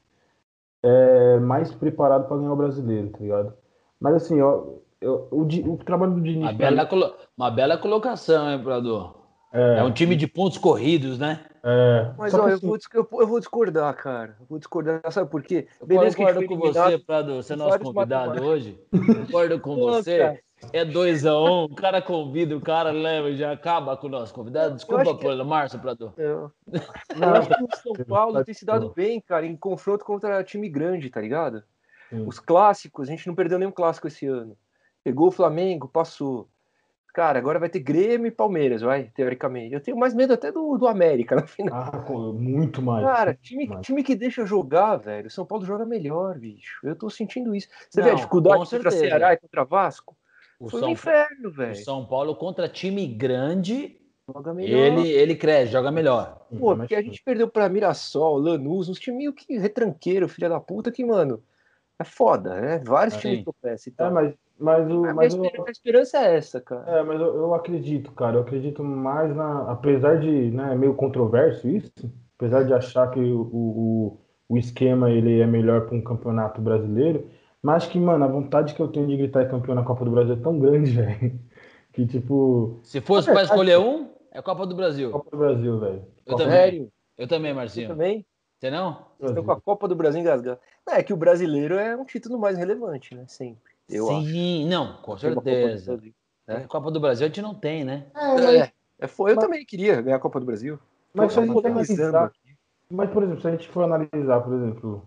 é, mais preparado para ganhar o brasileiro, tá ligado? Mas assim, ó, eu- o, o trabalho do Diniz. Uma bela, colo- uma bela colocação, hein, Prador? é, É um time de pontos corridos, né? é, Mas ó, que, eu, assim, vou, eu, eu vou discordar, cara. Eu vou discordar, sabe por quê? Eu Beleza concordo com eliminado você, Prador. Você é nosso convidado hoje. Concordo com você. É 2x1, o cara convida, o cara leva e já acaba com o nosso convidado. Desculpa, que- pelo Márcio, Prador. Eu, eu não, acho que o São Paulo tem se dado bem, cara, em confronto contra time grande, tá ligado? Os clássicos, a gente não perdeu nenhum clássico esse ano. Pegou o Flamengo, passou. Cara, agora vai ter Grêmio e Palmeiras, vai, teoricamente. Eu tenho mais medo até do, do América na final. ah, muito mais. Cara, time, mais. time que deixa jogar, velho. São Paulo joga melhor, bicho. Eu tô sentindo isso. Você Não, vê a dificuldade contra. Ceará e contra Vasco? O Foi São, um inferno, o velho. São Paulo contra time grande, Joga melhor. ele, ele cresce, joga melhor. Pô, Mas, porque a gente perdeu pra Mirassol, Lanús, uns timinhos que retranqueiro, filha da puta, que, mano, é foda, né? Vários Sim. times tropeçam e É, tal. mas, mas, o, Mas, mas a o- esper- a esperança é essa, cara. É, mas eu, eu acredito, cara. Eu acredito mais na. Apesar de, né, meio controverso isso, apesar de achar que o, o, o esquema ele é melhor para um campeonato brasileiro, Mas acho que, mano, a vontade que eu tenho de gritar campeão na Copa do Brasil é tão grande, velho. Que tipo. Se fosse É, pra acho- escolher um, é Copa do Brasil. Copa do Brasil, velho. Eu Copa- também. Sério? Eu também, Você Marcinho. também? Você não? Brasil. com a Copa do Brasil engasgada. Não, é que o brasileiro é um título mais relevante, né? Sempre. Eu acho. Sim, não, com uma Copa do certeza. Brasil. É, Copa do Brasil a gente não tem, né? É, É, é, foi, eu Mas- também queria ganhar a Copa do Brasil. mas se a gente analisar, mas, por exemplo, se a gente for analisar, por exemplo,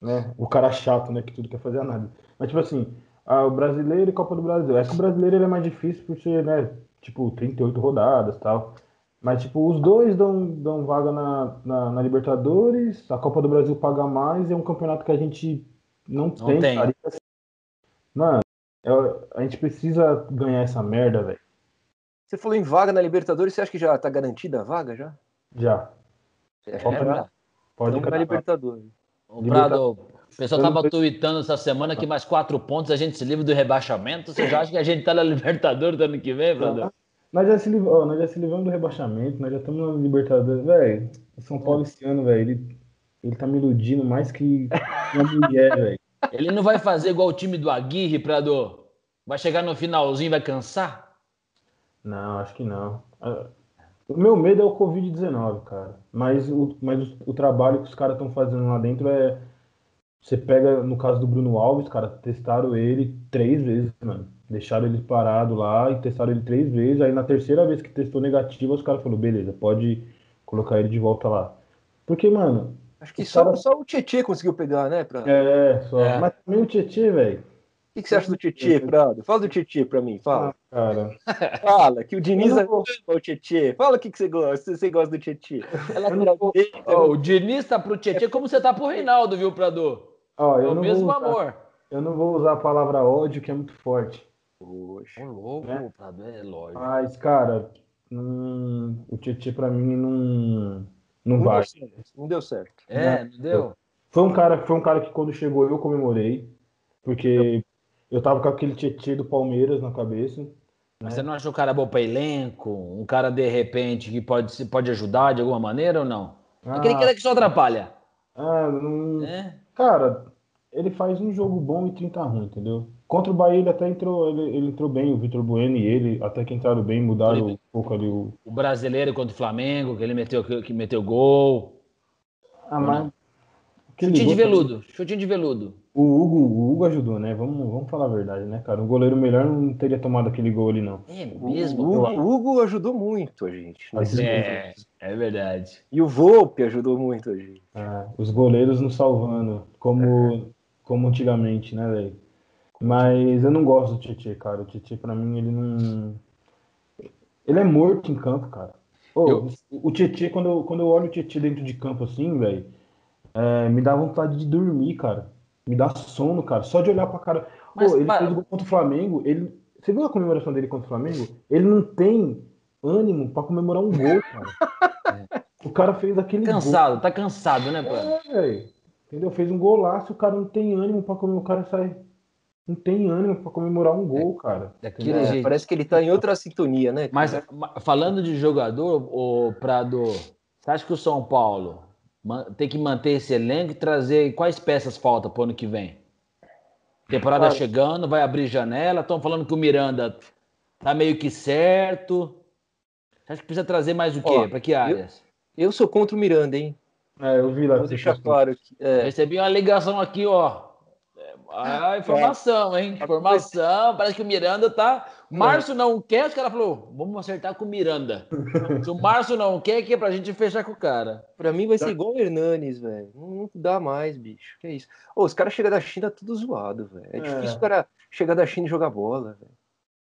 né, o cara chato, né, que tudo quer fazer análise. Mas, tipo assim, ah, o brasileiro e Copa do Brasil. É que o brasileiro ele é mais difícil por ser, né, tipo, 38 rodadas e tal. Mas, tipo, os dois dão, dão vaga na, na, na Libertadores, a Copa do Brasil paga mais, é um campeonato que a gente não, tem, tem. cara. Assim, Mano, eu- a gente precisa ganhar essa merda, velho. Você falou em vaga na Libertadores, você acha que já tá garantida a vaga já? Já. É, Pode É. Pode Estamos na. Libertadores. O Prado, o pessoal Eu não tava sei- tweetando essa semana que mais quatro pontos a gente se livra do rebaixamento. Você já acha que a gente tá na Libertadores do ano que vem, Prado? Nós já, se liv... ó, nós já se livramos do rebaixamento, nós já estamos na Libertadores. Velho, o São Paulo esse ano, velho, ele, ele tá me iludindo mais que uma mulher, velho. Ele não vai fazer igual o time do Aguirre, Prado? Vai chegar no finalzinho e vai cansar? Não, acho que não. O meu medo é o Covid-19, cara. Mas o, mas o, o trabalho que os caras estão fazendo lá dentro é. Você pega, no caso do Bruno Alves, cara, testaram ele três vezes, mano. Deixaram ele parado lá e testaram ele três vezes. Aí na terceira vez que testou negativo, os caras falaram, beleza, pode colocar ele de volta lá. Porque, mano, Acho que só, caras- só o Tietchan conseguiu pegar, né? Pra... é, só. É. Mas também o Tietchan, velho. O que, que você acha do Tietchan, Prado? Fala do Tietchan pra mim, fala. Cara. Fala, que o Diniz ama vou- o Tietchan. Fala o que, que você gosta, se você gosta do. É vou- direito, Ó, o Diniz tá pro Tietchan como você tá pro Reinaldo, viu, Prado? Ó, É eu o não, mesmo vou usar, amor. eu não vou usar a palavra ódio, que é muito forte. Poxa. Ô, louco, Né? Prado, é lógico. Mas, cara, hum, o Tietchan pra mim não, não Não vai. deu. Não deu certo. É, não deu? Foi um cara, foi um cara que quando chegou eu comemorei, porque eu tava com aquele Tietchan do Palmeiras na cabeça. Mas você não acha o cara bom pra elenco? Um cara, de repente, que pode, se- pode ajudar de alguma maneira ou não? Aquele Ah, cara que só atrapalha. ah, não- É. Cara, ele faz um jogo bom e 30 ruim, entendeu? Contra o Bahia ele até entrou, ele, ele entrou bem, o Vitor Bueno e ele até que entraram bem, mudaram Ele- um pouco ali o. O brasileiro contra o Flamengo, que ele meteu, que meteu gol. Ah, mas. Chutinho de veludo. Chutinho de veludo. O Hugo, o Hugo ajudou, né? Vamos, vamos falar a verdade, né, cara? Um goleiro melhor não teria tomado aquele gol ali, não. É mesmo? o- o Hugo ajudou muito a gente. É, é verdade. E o Volpe ajudou muito a gente. Ah, os goleiros nos salvando, como, como antigamente, né, velho? Mas eu não gosto do Tietchan, cara. O Tietchan, pra mim, ele não. Ele é morto em campo, cara. Ô, Eu- O Tietchan, quando eu, quando eu olho o Tietchan dentro de campo assim, velho, é, me dá vontade de dormir, cara. Me dá sono, cara. Só de olhar pra cara. Mas, Pô, ele mas- fez o gol contra o Flamengo. Ele... Você viu a comemoração dele contra o Flamengo? Ele não tem ânimo pra comemorar um gol, cara. O cara fez aquele gol. Cansado, tá cansado, né, Prado? É, velho. Entendeu? Fez um golaço, o cara não tem ânimo pra comemorar. O cara sai. Não tem ânimo pra comemorar um gol, cara. Daquele É, jeito. parece que ele tá em outra sintonia, né? Mas ma- falando de jogador, o Prado, você acha que o São Paulo tem que manter esse elenco e trazer quais peças falta pro ano que vem? Temporada chegando, vai abrir janela. Estão falando que o Miranda tá meio que certo. Você acha que precisa trazer mais o quê? Para que áreas? Eu sou contra o Miranda, hein? É, eu vi lá. Vou deixar claro aqui. É, Recebi uma ligação aqui, ó. É, Ah, informação, hein? Informação. Parece que o Miranda tá. Márcio não quer, os caras falaram, vamos acertar com o Miranda. Se o Márcio não quer, que é pra gente fechar com o cara. pra mim vai ser igual o Hernanes, velho. Não, não dá mais, bicho. Que isso? Ô, os caras chegam da China tudo zoado, velho. É, É. difícil o cara chegar da China e jogar bola, velho.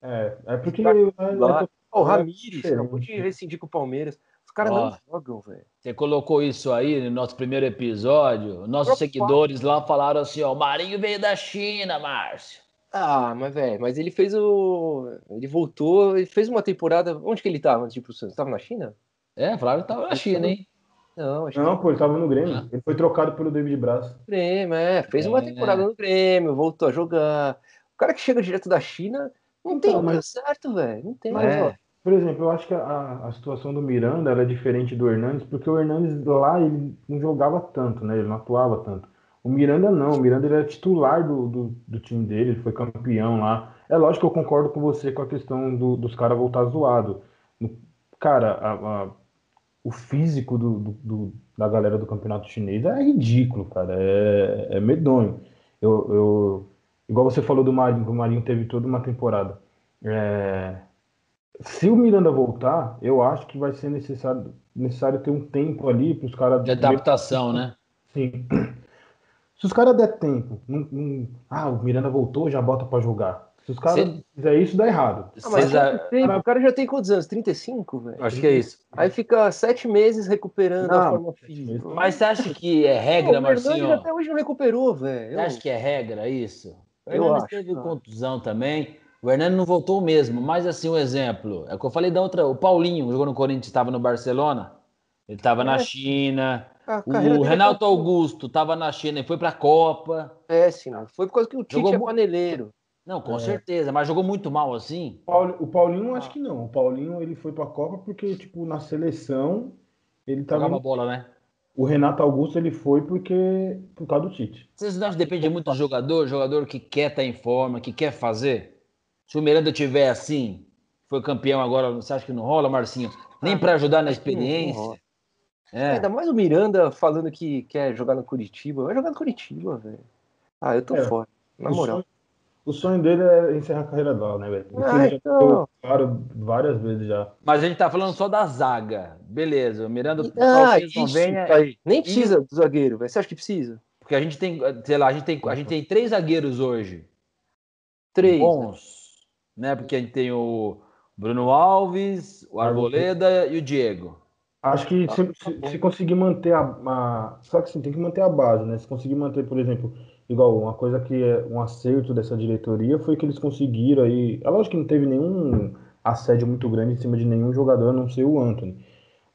É, é porque. Tá é, lá. é, o É Ramires acabou de rescindir com o Palmeiras. Os caras não jogam, velho. Você colocou isso aí no nosso primeiro episódio. Nossos Opa. seguidores lá falaram assim: ó, o Marinho veio da China, Márcio. Ah, mas, velho, mas ele fez o. Ele voltou, ele fez uma temporada. Onde que ele tava antes de ir pro Santos? Tava na China? É, falaram que tava na China, hein? Não, acho Não, pô, ele tava no Grêmio. Ah. Ele foi trocado pelo David Braz. que Grêmio, é. Fez uma É. temporada no Grêmio, voltou a jogar. O cara que chega direto da China não tem Então, nada mas- certo, velho. Não tem. Mas, É. ó, por exemplo, eu acho que a, a situação do Miranda ela é diferente do Hernandes, porque o Hernandes lá ele não jogava tanto, né? Ele não atuava tanto. O Miranda não, o Miranda ele é titular do, do, do, time dele, ele foi campeão lá. É lógico que eu concordo com você com a questão do, dos caras voltar zoado. Cara, a, a, o físico do, do, da galera do campeonato chinês é ridículo, cara. É, é medonho. Eu, eu, igual você falou do Marinho, que o Marinho teve toda uma temporada. É, se o Miranda voltar, eu acho que vai ser necessário, necessário ter um tempo ali para os caras. De adaptação, né? Sim. Se os caras der tempo, não, não, ah, o Miranda voltou, já bota para jogar. Se os caras Cê... fizer isso, dá errado. Ah, mas já... tem, o cara já tem quantos anos? 35, velho? Acho que é isso. Aí fica sete meses recuperando não, a forma física. Mas você acha que é regra, não, Marcinho? O até hoje não recuperou, velho. Você acha que é regra isso? O Hernandes teve contusão também. O Hernani não voltou mesmo, mas assim, um exemplo. É o que eu falei da outra. O Paulinho jogou no Corinthians, estava no Barcelona. Ele estava é. na China, o Renato Augusto estava na China e foi para a Copa. É, sim, não. Foi por causa que o Tite jogou... é paneleiro. Não, com é. certeza, mas jogou muito mal assim. O Paulinho, acho que não. O Paulinho ele foi para a Copa porque, tipo, na seleção ele tava. Jogava bola, né? O Renato Augusto ele foi porque por causa do Tite. Vocês não acham que depende muito do jogador? Jogador que quer estar tá em forma, que quer fazer? Se o Miranda tiver assim, foi campeão agora, você acha que não rola, Marcinho? Nem ah, para ajudar na experiência? É. Ainda mais o Miranda falando que quer jogar no Curitiba. Vai jogar no Curitiba, velho. Ah, eu tô é. fora. Na o moral. Sonho, o sonho dele é encerrar a carreira dela, né, velho? Ah, então... claro várias vezes já. Mas a gente tá falando só da zaga. Beleza, o Miranda ah, talvez não venha. Aí. Nem precisa e... do zagueiro, velho. Você acha que precisa? Porque a gente tem, sei lá, a gente tem, a gente tem três zagueiros hoje. Três. Bons. Né? Porque a gente tem o Bruno Alves, o Arboleda e o Diego. Acho que se, se, se conseguir manter a, a, Só que sim, tem que manter a base, né? Se conseguir manter, por exemplo, igual uma coisa que é um acerto dessa diretoria foi que eles conseguiram aí. É lógico que não teve nenhum assédio muito grande em cima de nenhum jogador, a não ser o Anthony.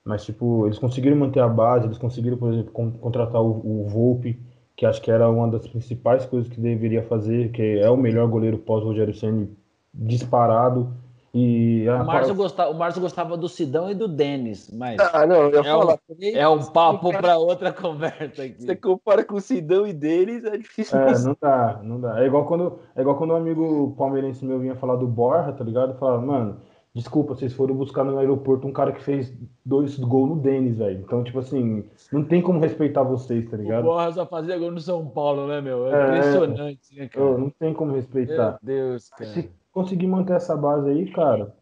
Mas, tipo, eles conseguiram manter a base, eles conseguiram, por exemplo, contratar o, o Volpe, que acho que era uma das principais coisas que deveria fazer, que é o melhor goleiro pós-Rogério Senna disparado. E o, Márcio gostava, o Márcio gostava do Sidão e do Denis, mas. Ah, não, eu é, falar, um, é um papo para outra conversa aqui. Você compara com o Sidão e Denis, é difícil. É, não dá, não dá. É igual quando, é igual quando um amigo palmeirense meu vinha falar do Borja, tá ligado? Falava, mano, desculpa, vocês foram buscar no aeroporto um cara que fez dois gols no Denis, velho. Então, tipo assim, não tem como respeitar vocês, tá ligado? O Borja só fazia gol no São Paulo, né, meu? É, é impressionante, né, cara? Não tem como respeitar. Meu Deus, cara. Se conseguir manter essa base aí, cara,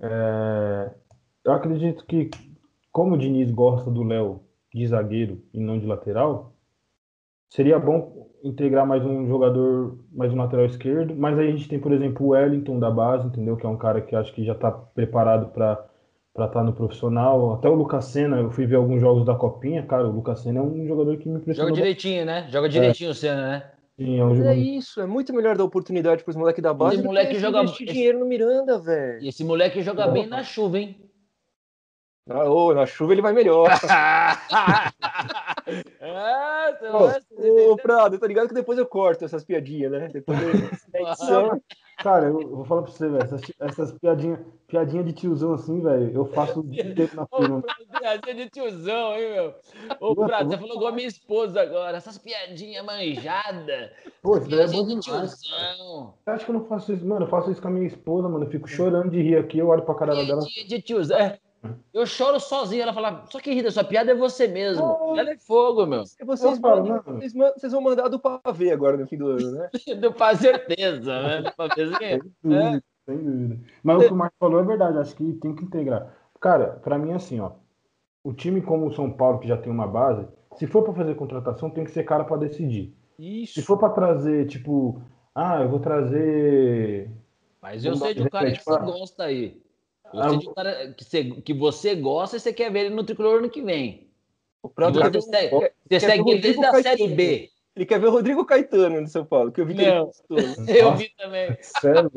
é... eu acredito que, como o Diniz gosta do Léo de zagueiro e não de lateral, seria bom integrar mais um jogador, mais um lateral esquerdo. Mas aí a gente tem, por exemplo, o Wellington da base, entendeu? Que é um cara que acho que já está preparado para para estar tá no profissional. Até o Lucas Senna, eu fui ver alguns jogos da Copinha, cara, o Lucas Senna é um jogador que me impressionou. Joga direitinho, né? Joga direitinho é. o Senna, né? Sim, é, um é isso, é muito melhor dar oportunidade para os moleques da base. Esse moleque joga esse... dinheiro no Miranda, velho. E esse moleque joga bem na chuva, hein? Ah, oh, na chuva ele vai melhor. é, ô, ô, Prado, tá ligado que depois eu corto essas piadinhas, né? Depois edição. Cara, eu, vou falar pra você, velho, essas, essas piadinhas piadinha de tiozão assim, velho, eu faço o dia inteiro na firma. Piadinha de tiozão, hein, meu? Ô, Prado, você falou igual a minha esposa agora, essas piadinhas manjadas. Pô, isso daí é bom demais. Tiozão. Você acha que eu não faço isso, mano? Eu faço isso com a minha esposa, mano, eu fico chorando de rir aqui, eu olho pra cara dela. De tiozão, é. Eu choro sozinho. Ela fala, só que Rita, sua piada é você mesmo. Oh, ela é fogo, meu. Vocês, mandam, vocês, vocês, vão mandar do pavê agora no fim do ano, né? do pá, certeza, né? Do pavêzinho. Sem dúvida, é. sem dúvida. Mas o que o Marco falou é verdade, acho que tem que integrar. Cara, pra mim, assim, ó. O time como o São Paulo, que já tem uma base, se for pra fazer contratação, tem que ser cara pra decidir. Isso. Se for pra trazer, tipo, ah, eu vou trazer. Mas eu sei de um cara que você gosta aí. Gostei ah, de um cara que você, que você gosta e você quer ver ele no tricolor ano que vem. O próprio você, segue, você segue ele desde a Série B. Ele quer ver o Rodrigo Caetano no São Paulo, que eu vi que Não, Eu vi também. Sério?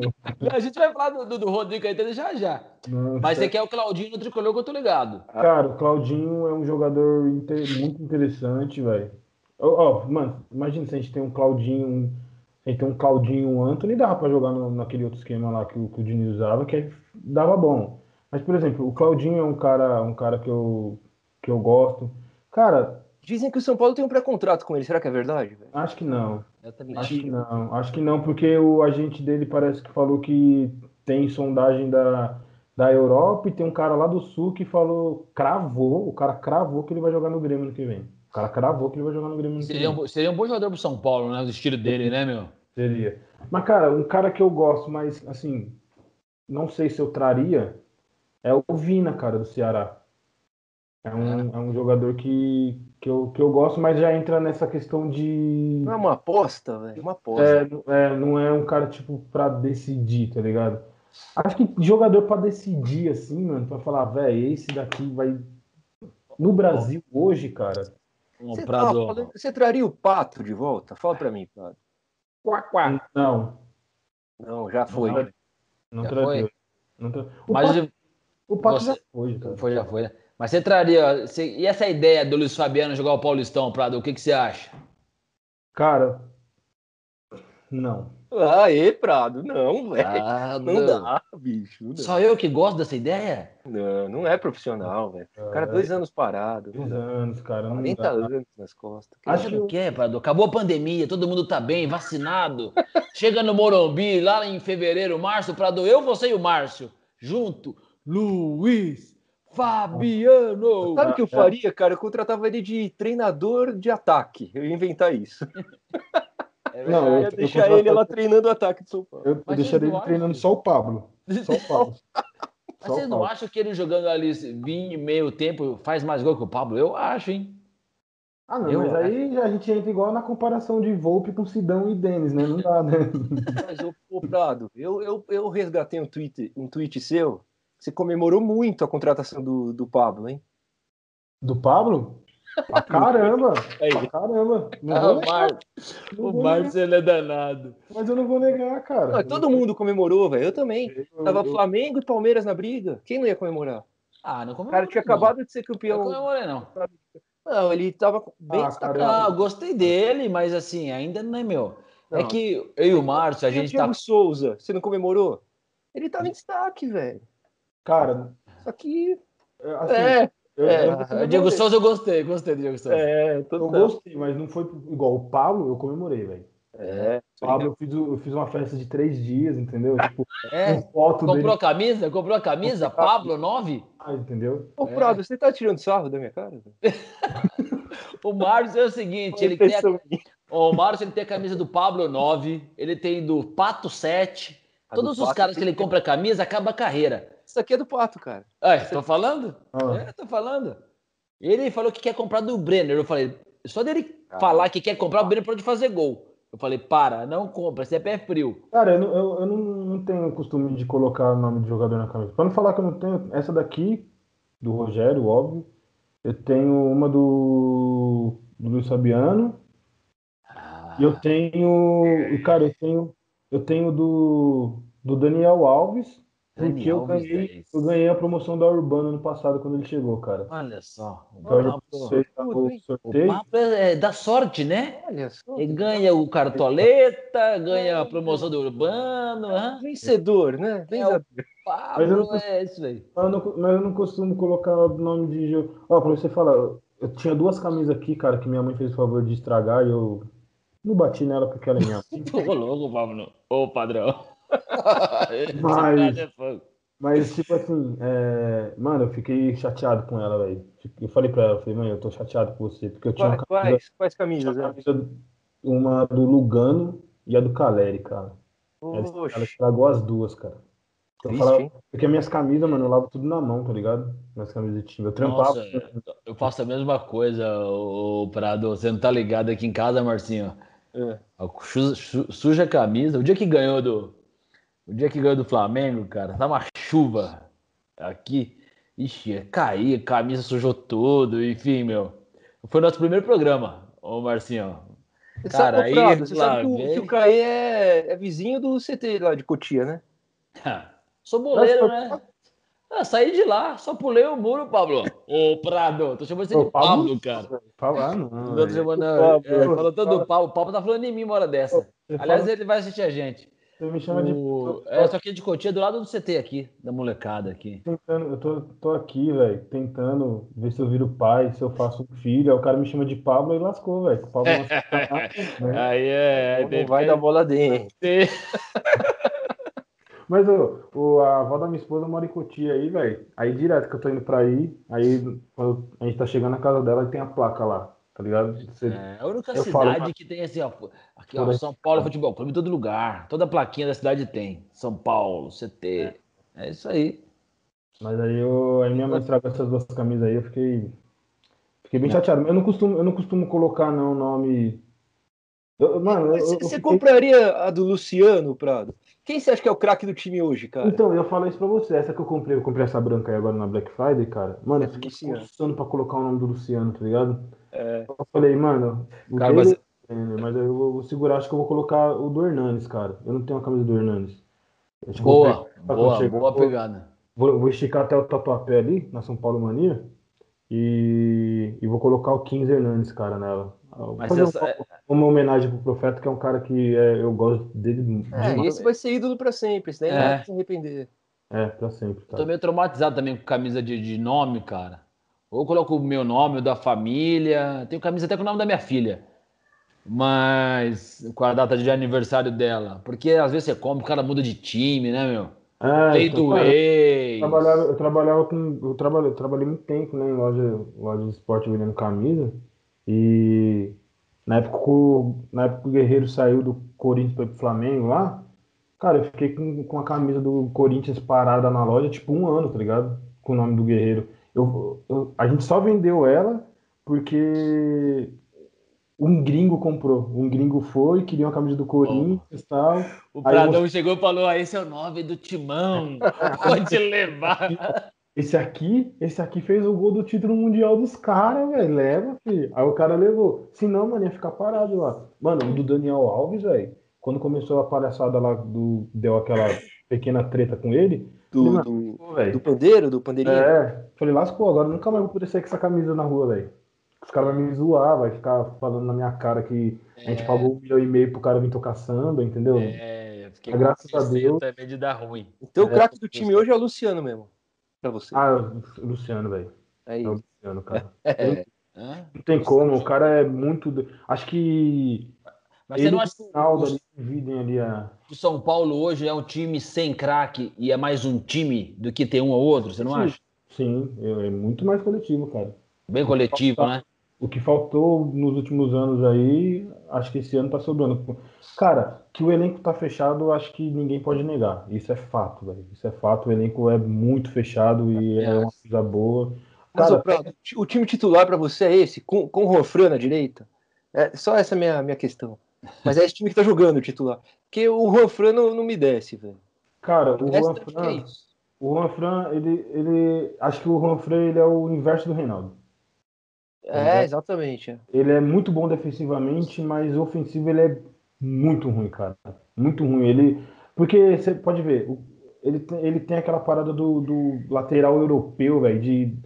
A gente vai falar do, do Rodrigo Caetano já já. Nossa. Mas você quer o Claudinho no tricolor que eu tô ligado. Cara, o Claudinho é um jogador inter... muito interessante, velho. Ó, oh, mano, imagina se a gente tem um Claudinho, a gente tem um Claudinho um Anthony, dá pra jogar no, naquele outro esquema lá que o, que o Diniz usava, que dava bom. Mas, por exemplo, o Claudinho é um cara, um cara que eu, que eu gosto. Cara, Dizem que o São Paulo tem um pré-contrato com ele. Será que é verdade? velho? Acho que não. Eu Acho também que não. Acho que não, porque o agente dele parece que falou que tem sondagem da, da Europa e tem um cara lá do Sul que falou, cravou, o cara cravou que ele vai jogar no Grêmio no que vem. O cara cravou que ele vai jogar no Grêmio no Seria um, seria um bom jogador pro São Paulo, né? Do estilo dele, né, meu? Seria. Mas, cara, um cara que eu gosto, mas, assim, não sei se eu traria, é o Vina, cara, do Ceará. É um, é um jogador que, que, eu, que eu gosto, mas já entra nessa questão de. Não é uma aposta, velho. É uma aposta. É, não- é, não é um cara, tipo, pra decidir, tá ligado? Acho que jogador pra decidir, assim, mano, pra falar, velho, esse daqui vai. No Brasil, hoje, cara. Você, falando- você traria o Pato de volta? Fala pra mim, Pato. Não, Não, já foi. Não. não Já traria. foi? Não tra- O Mas Pato, o Pato você- já foi, cara. foi, já foi, né? Mas você traria. você- e essa ideia do Luiz Fabiano jogar o Paulistão, Prado, o que, que você acha? Cara, não. Aê, Prado. Não, velho. Ah, não dá, bicho. Não, dá. Só eu que gosto dessa ideia? não, não é profissional, velho. O cara, dois anos parado. Dois anos, cara. Não 40 dá. anos nas costas. Acho Acho que- que quer, Prado. Acabou a pandemia, todo mundo tá bem, vacinado. Chega no Morumbi, lá em fevereiro, março, Prado, eu, você e o Márcio, junto. Luiz Fabiano. Sabe o que eu faria, cara? Eu contratava ele de treinador de ataque. Eu ia inventar isso. É Não, Eu ia deixar ele lá treinando o ataque de São Paulo. Eu, eu deixaria ele treinando só o Pablo. Só o Pablo. Mas vocês não acham que ele jogando ali 20 meio tempo faz mais gol que o Pablo? Eu acho, hein? Ah, não, Eu mas aí já a gente entra igual na comparação de Volpe com Sidão e Denis, né? Não dá, né? Mas, ô, ô Prado, eu, eu, eu resgatei um tweet, um tweet seu. Você comemorou muito a contratação do, do Pablo, hein? Do Pablo? Pra caramba! Aí. Pra caramba! Não Ah, vou o negar, Mar... não o Márcio ele é danado. Mas eu não vou negar, cara. Ah, todo mundo comemorou, velho. Eu também. Eu- Tava eu- Flamengo e Palmeiras na briga. Quem não ia comemorar? Ah, não O comemorei. cara tinha não. acabado de ser Não campeão. comemorei, não. Não, ele tava bem Ah, destacado. Ah, gostei dele, mas assim, ainda não é meu. É Não. que eu e o Márcio, a E o gente Diego tá. Souza, você não comemorou? Ele tava em destaque, velho. Cara, Só que. assim, é, eu, é, eu- Ah, Diego Souza eu gostei, gostei do Diego Souza. é, eu total. gostei, mas não foi igual o Pablo, eu comemorei, velho. É, Pablo, eu fiz, eu fiz uma festa de três dias, entendeu? Tipo, É, com foto comprou dele, a camisa? Comprou a camisa? Pablo 9? entendeu? Ô, Prado, você tá tirando sarro da minha cara? O Márcio é o seguinte, ele tem a, o Márcio ele tem a camisa do Pablo 9, ele tem do Pato 7. Todos os caras que tem ele compra a camisa, acaba a carreira. Isso aqui é do Pato, cara. Ai, tô falando? Ah. É, tô falando. Ele falou que quer comprar do Brenner. Eu falei, só dele Ah. falar que quer comprar, o Brenner pode fazer gol. Eu falei, para, não compra, você é pé frio. Cara, eu, não- eu, eu não, não tenho o costume de colocar o nome de jogador na camisa. Pra não falar que eu não tenho, essa daqui, do Rogério, óbvio. Eu tenho uma do, do Luiz Fabiano. Ah, E eu tenho. Cara, eu tenho. Eu tenho do, do Daniel Alves. Porque Daniel eu Alves, ganhei, dez. eu ganhei a promoção da Urbana ano passado quando ele chegou, cara. Olha só. O Então, Pablo, você o o sorteio. Pablo é, é da sorte, né? Olha só. Ele ganha o cartoleta, ganha a promoção do Urbano. hã? Vencedor, né? É o Vencedor. Mas eu Pablo não- é isso aí. Mas eu, não, mas eu não costumo colocar o nome de jogo. Ó, pra você falar, eu, eu tinha duas camisas aqui, cara, que minha mãe fez o favor de estragar e eu não bati nela porque ela é minha. Ô, louco, Pablo. Ô, padrão. Mas- é. Mas, tipo assim, é, mano, eu fiquei chateado com ela, velho. Eu falei pra ela, eu falei, mãe, eu tô chateado com você, porque eu tinha uma Quais, camisa, quais, quais camisas, tinha uma né? camisa- uma do Lugano e a do Caleri, cara. Ela, ela estragou as duas, cara. Eu triste, falava, hein? porque minhas camisas, mano, eu lavo tudo na mão, tá ligado? Minhas camisas de time. Eu trampava. Nossa, eu faço a mesma coisa, o Prado. Você não tá ligado aqui em casa, Marcinho? É. Su- su- Suja a camisa. O dia que ganhou do. O dia que ganhou do Flamengo, cara, tá uma chuva aqui. Ixi, caía, a camisa sujou tudo, enfim, meu. Foi nosso primeiro programa, ô Marcinho. Você Cara, sabe, aí Prado, você sabe que o, vem- que o Caê é, é vizinho do CT lá de Cotia, né? Sou boleiro, né? Ah, saí de lá, só pulei o muro, Pablo. Ô, Prado, tô chamando você Ô, de Pablo? Pablo, cara. Falar, não. Não, tô chamando, Pablo, é, falou todo o Pablo. O Pablo tá falando em mim uma hora dessa. Aliás, fala- ele vai assistir a gente. Você me chama de. O... É, só que de Cotia do lado do CT aqui, da molecada aqui. Tentando, eu tô, tô aqui, velho, tentando ver se eu viro pai, se eu faço um filho. Aí o cara me chama de Pablo e lascou, velho. Pablo né? Aí é. Não vai dar bola dentro. Mas o, o, a avó da minha esposa mora em Cotia aí, velho. Aí direto que eu tô indo pra aí, aí quando a gente tá chegando na casa dela e tem a placa lá tá ligado? Você, é a única cidade falo, que tem assim, ó, aqui, ó, São Paulo Futebol Clube todo lugar. Toda plaquinha da cidade tem. São Paulo, CT. É, é isso aí. Mas aí eu, a minha mãe estragou essas duas camisas aí, eu fiquei. Fiquei bem chateado. Eu não costumo, eu não costumo colocar não nome. Eu, mano, você, eu, eu compraria a do Luciano Prado? Quem você acha que é o craque do time hoje, cara? Então, eu falo isso pra você. Essa que eu comprei, eu comprei essa branca aí agora na Black Friday, cara. Mano, eu fiquei pensando pra colocar o nome do Luciano, tá ligado? É. Eu falei, mano, cara, mas... É, mas eu vou segurar, acho que eu vou colocar o do Hernanes, cara. Eu não tenho a camisa do Hernanes. Boa, boa, boa pegada. Vou, vou, esticar até o tatuapé ali, na São Paulo Mania, e, e vou colocar o 15 Hernandes, cara, nela. Mas essa, uma, é- uma, homenagem pro Profeta, que é um cara que é, eu gosto dele. É, de esse vai ser ídolo pra sempre, senão ele é. não vai se arrepender. É, pra sempre. Cara. Tô meio traumatizado também com camisa de, de nome, cara. Ou coloco o meu nome, o da família. Tenho camisa até com o nome da minha filha. Mas com a data de aniversário dela. Porque às vezes você compra, o cara muda de time, né, meu? É, Feito então, ex. Eu trabalhava, eu trabalhava com. Eu trabalhei, eu trabalhei muito tempo né, em loja, loja de esporte vendendo camisa. E na época, na época que o Guerreiro saiu do Corinthians para o Flamengo lá, cara, eu fiquei com, com a camisa do Corinthians parada na loja tipo um ano, tá ligado? Com o nome do Guerreiro. Eu, eu, a gente só vendeu ela porque um gringo comprou. Um gringo foi, queria uma camisa do Corinthians e tal. O Pradão eu... chegou e falou: ah, esse é o nome do timão, pode levar. Esse aqui, esse aqui fez o gol do título mundial dos caras, velho. Leva, filho. Aí o cara levou. Se não, mano, ia ficar parado lá. Mano, o do Daniel Alves, velho. Quando começou a palhaçada lá, do, deu aquela pequena treta com ele, do, do, do pandeiro, do pandeirinho? É, falei, lascou, agora nunca mais vou poder sair com essa camisa na rua, velho. Os caras vão me zoar, vai ficar falando na minha cara que é. a gente é. pagou um milhão e meio pro cara vir tocar samba, entendeu? É, fiquei graças a Deus. Também de dar ruim. Então o é, craque do time hoje é o Luciano mesmo, pra você. Ah, o Luciano, velho. É, é o Luciano, cara. É. Não tem como, o cara é muito. Acho que mas ele você não acha que o, ali a... o São Paulo hoje é um time sem craque e é mais um time do que ter um ou outro? Você não Sim. acha? Sim, é muito mais coletivo, cara. Bem coletivo, né? O que faltou nos últimos anos aí, acho que esse ano tá sobrando. Cara, que o elenco tá fechado, acho que ninguém pode negar. Isso é fato, velho. Isso é fato. O elenco é muito fechado e é, é uma coisa boa. Cara, Mas, o time titular para você é esse, com, com o Rofran na direita? É só essa minha, minha questão. Mas é esse time que tá jogando o titular. Porque o Juan Fran não, não me desce, velho. Cara, o, o Juan Fran, é o Juan Fran, ele, ele. Acho que o Juan Fran ele é o inverso do Reinaldo. É, exatamente. Ele é muito bom defensivamente, mas ofensivo ele é muito ruim, cara. Muito ruim. Ele. Porque você pode ver, ele tem, ele tem aquela parada do, do lateral europeu, velho, de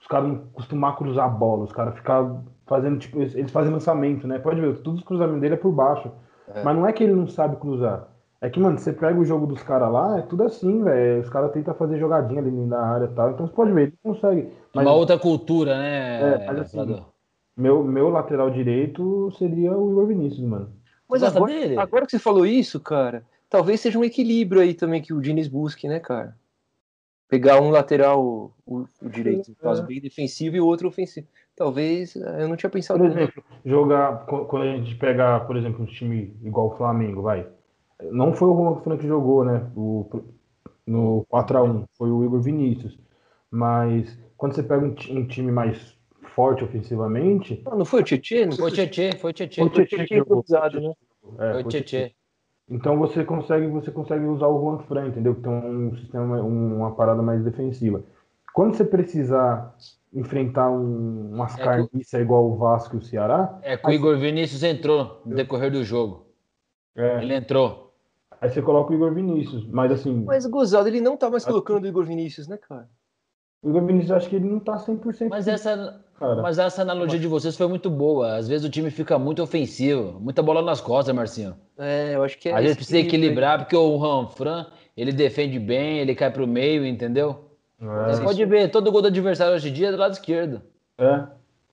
os caras não costumar cruzar a bola, os caras ficar fazendo, tipo, eles fazem lançamento, né? Pode ver, todos os cruzamentos dele é por baixo. É. Mas não é que ele não sabe cruzar. É que, mano, você pega o jogo dos caras lá, é tudo assim, velho. Os caras tentam fazer jogadinha ali da área e tal. Então você pode ver, ele consegue. Mas, Uma outra cultura, né? É, mas assim, meu, meu lateral direito seria o Igor Vinícius, mano. Mas agora, agora que você falou isso, cara, talvez seja um equilíbrio aí também que o Diniz busque, né, cara? Pegar um lateral, o, o direito, no caso, é. bem defensivo e o outro ofensivo. Talvez eh, eu não tinha pensado. Por exemplo, jogar quando a gente pegar, por exemplo, um time igual o Flamengo, vai. Não foi o Fran que jogou, né? O, no 4x1, foi o Igor Vinícius. Mas quando você pega um, um time mais forte ofensivamente. Não, não foi o Tietchan? Foi o Tietchan, foi o Tietchan. Foi o Tietchan que jogou. Né? É, foi o Tietchan. Então você consegue, você consegue usar o Juan Fran, entendeu? Que tem um sistema, uma parada mais defensiva. Quando você precisar enfrentar um, umas é carniças que... igual o Vasco e o Ceará. É que o Igor Vinícius entrou no decorrer do jogo. É. Ele entrou. Aí você coloca o Igor Vinícius, mas assim. Mas o Gozado, ele não tá mais colocando o Igor Vinícius, né, cara? O Igor Vinícius, eu acho que ele não tá 100%. Mas essa, cara. mas essa analogia de vocês foi muito boa. Às vezes o time fica muito ofensivo, muita bola nas costas, Marcinho. É, eu acho que é. Às vezes precisa equilibrar, porque o Ranfran, ele defende bem, ele cai pro meio, entendeu? É, Você pode ver, todo gol do adversário hoje em dia é do lado esquerdo. é.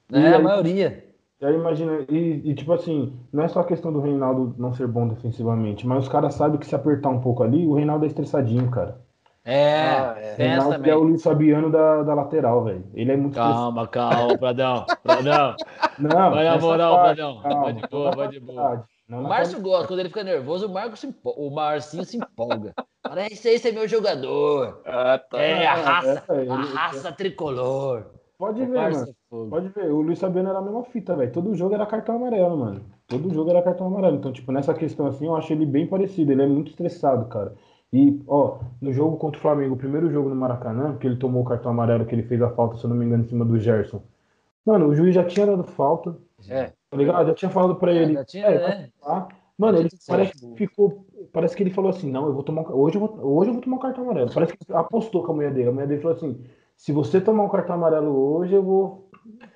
E Né? A aí- maioria. E aí imagina, e, e, tipo assim, não é só a questão do Reinaldo não ser bom defensivamente, mas os caras sabem que se apertar um pouco ali, o Reinaldo é estressadinho, cara. É, Ah, é. O tem essa Reinaldo também. é o Luiz Fabiano da, da lateral, velho. Ele é muito Calma, calma, Pradão. Pradão. Não, Vai na moral, parte, Pradão. calma, Vai de boa, vai de boa. qualidade, não O Márcio gosta, quando ele fica nervoso, o, Marco se empo- o Marcinho se empolga. Fala, esse, esse é meu jogador. Ah, tá. É, a raça, é, ele- a raça tricolor. Pode O ver, Márcio mano. é. Pode ver, o Luiz Fabiano era a mesma fita, velho. Todo jogo era cartão amarelo, mano. Todo jogo era cartão amarelo. Então, tipo, nessa questão assim, eu acho ele bem parecido. Ele é muito estressado, cara. E, ó, no jogo contra o Flamengo, o primeiro jogo no Maracanã, que ele tomou o cartão amarelo, que ele fez a falta, se eu não me engano, em cima do Gerson. Mano, o juiz já tinha dado falta, É. tá ligado? Já tinha falado pra ele. Já tinha, é, né? tá? Mano, Já ele tinha parece que ficou. Parece que ele falou assim: não, eu vou tomar. Hoje eu vou, hoje eu vou tomar um cartão amarelo. Parece que apostou com a mulher dele. A mulher dele falou assim: se você tomar um cartão amarelo hoje, eu vou.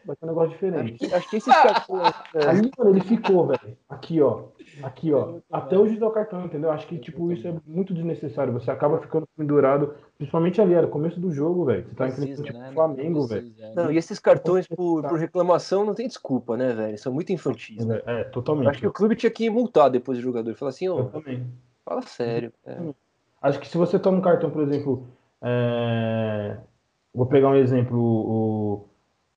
Vai ser um negócio Acho diferente. que, acho que esses cartões. é, Aí, mano, ele ficou, velho. Aqui, ó. Aqui, ó. Até o juiz dar o cartão, entendeu? Acho que, tipo, isso é muito desnecessário. Você acaba ficando pendurado, principalmente ali, era o começo do jogo, velho. Você tá Precisa, enfrentando tipo, né? o Flamengo, velho. precisa, Não, e esses cartões por, por reclamação não tem desculpa, né, velho? São muito infantis, né? É, totalmente. acho que o clube tinha que multar depois do jogador. Falar assim, ô, Eu também. fala sério. É. Acho que se você toma um cartão, por exemplo, é, vou pegar um exemplo, o,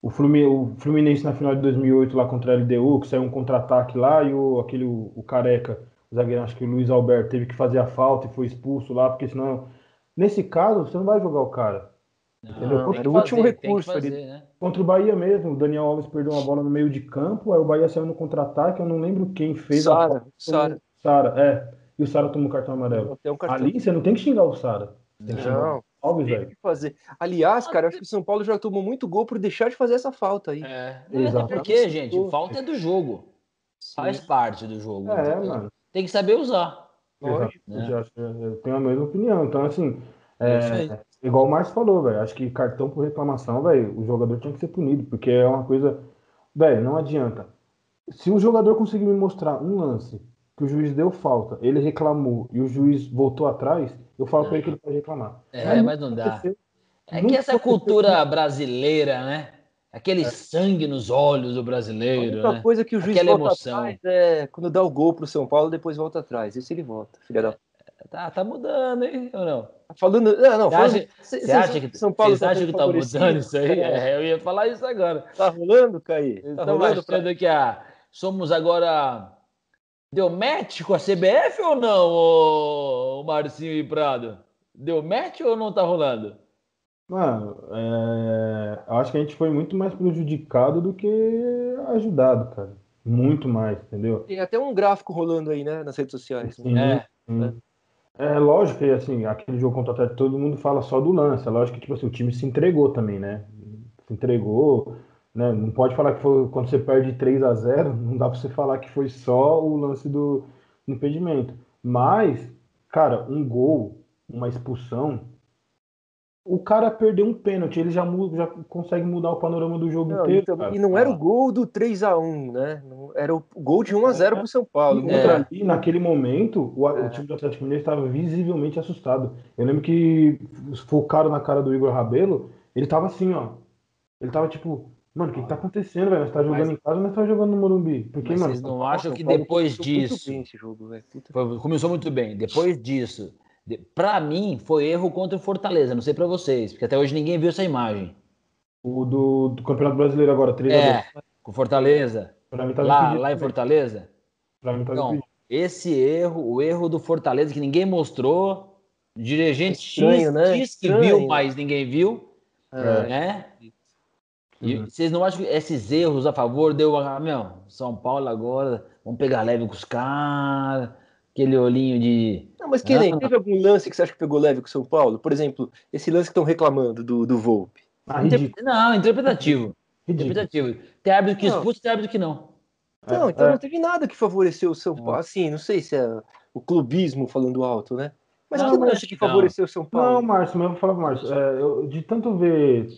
o, Flumi- o Fluminense na final de 2008 lá contra a LDU, que saiu um contra-ataque lá e o, aquele, o, o careca, o zagueiro, acho que o Luiz Alberto teve que fazer a falta e foi expulso lá, porque senão, nesse caso, você não vai jogar o cara. Entendeu? Não, Era o que último fazer, recurso fazer, ali. né? Contra o Bahia mesmo, o Daniel Alves perdeu uma bola no meio de campo, aí o Bahia saiu no contra-ataque, eu não lembro quem fez a Sara, falta. Sara. Sara, é. E o Sara tomou cartão amarelo. Um cartão. Ali você não tem que xingar o Sara. Tem que xingar Não, Alves, tem velho. que fazer. Aliás, cara, eu acho que o São Paulo já tomou muito gol por deixar de fazer essa falta aí. É. Exato. Até porque, gente, falta é do jogo. Faz parte do jogo. É, mano. Tem que saber usar. Lógico. Exato. Eu, acho- eu tenho a mesma opinião. Então, assim, É é, igual o Márcio falou, velho. Acho que cartão por reclamação, velho, o jogador tinha que ser punido, porque é uma coisa. Velho, não adianta. Se o jogador conseguir me mostrar um lance que o juiz deu falta, ele reclamou e o juiz voltou atrás, eu falo pra ele que ele pode reclamar. É, mas não dá. É que essa cultura brasileira, né? Aquele sangue nos olhos do A brasileiro, única né? coisa que o juiz Aquela volta emoção. atrás é quando dá o gol pro São Paulo, depois volta atrás. Esse ele volta, filha da. Tá, tá mudando, hein? Ou não? Tá Falando. Não, não, Você falando. acha, Cê- você cê- acha que, São Paulo vocês acham que tá mudando isso aí? É. É, eu ia falar isso agora. Tá rolando, Caí? Tá estão rolando pra... achando que a, somos agora. Deu match com a CBF ou não, ô, ô Marcinho e Prado? Deu match ou não tá rolando? Mano, é, eu acho que a gente foi muito mais prejudicado do que ajudado, cara. Muito mais, entendeu? Tem até um gráfico rolando aí, né, nas redes sociais. Sim, É, sim. É lógico que assim, aquele jogo contra o Atlético, todo mundo fala só do lance. É lógico que tipo assim, o time se entregou também, né? Se entregou, né? Não pode falar que foi quando você perde 3 a 0 não dá pra você falar que foi só o lance do impedimento. Mas, cara, um gol, uma expulsão, o cara perdeu um pênalti, ele já, muda, já consegue mudar o panorama do jogo Não, inteiro. e, cara. e não era o gol do 3x1, né? Não- Era o gol de 1x0 pro São Paulo. E né? ali, naquele momento, o, É. o time do Atlético Mineiro estava visivelmente assustado. Eu lembro que focaram na cara do Igor Rabelo, ele tava assim, ó. Ele tava tipo, mano, o que, que tá acontecendo, velho? Nós tá jogando Mas- em casa, nós tá jogando no Morumbi. Porque, Mas mano, vocês não acham que depois muito disso. bem esse jogo, Foi- começou muito bem. Depois disso, de, pra mim, foi erro contra o Fortaleza. Não sei pra vocês, porque até hoje ninguém viu essa imagem. o do, do Campeonato Brasileiro agora, 3 a 2 É, com Fortaleza. Pra mim tá Lá, lá em também. Fortaleza. Pra mim tá Então, esse erro, o erro do Fortaleza, que ninguém mostrou. Dirigente Estranho, X né? diz que Estranho. viu, mas ninguém viu. É. Né? E Uhum. vocês não acham que esses erros a favor deu a. Meu, São Paulo agora, vamos pegar leve com os caras. Aquele olhinho de. Não, mas que nem, Ah. teve algum lance que você acha que pegou leve com o São Paulo? Por exemplo, esse lance que estão reclamando do, do Volpe. Ah, Interpre-. Não, interpretativo. ridículo. Interpretativo. Tem árbitro que Não. expulsa, tem árbitro que não. Não, É, então é. não teve nada que favoreceu o São Paulo. Assim, não sei se é o clubismo falando alto, né? Mas Não, que lance que não. favoreceu o São Não, Paulo? Márcio, mas eu vou falar Márcio. é, eu- de tanto ver.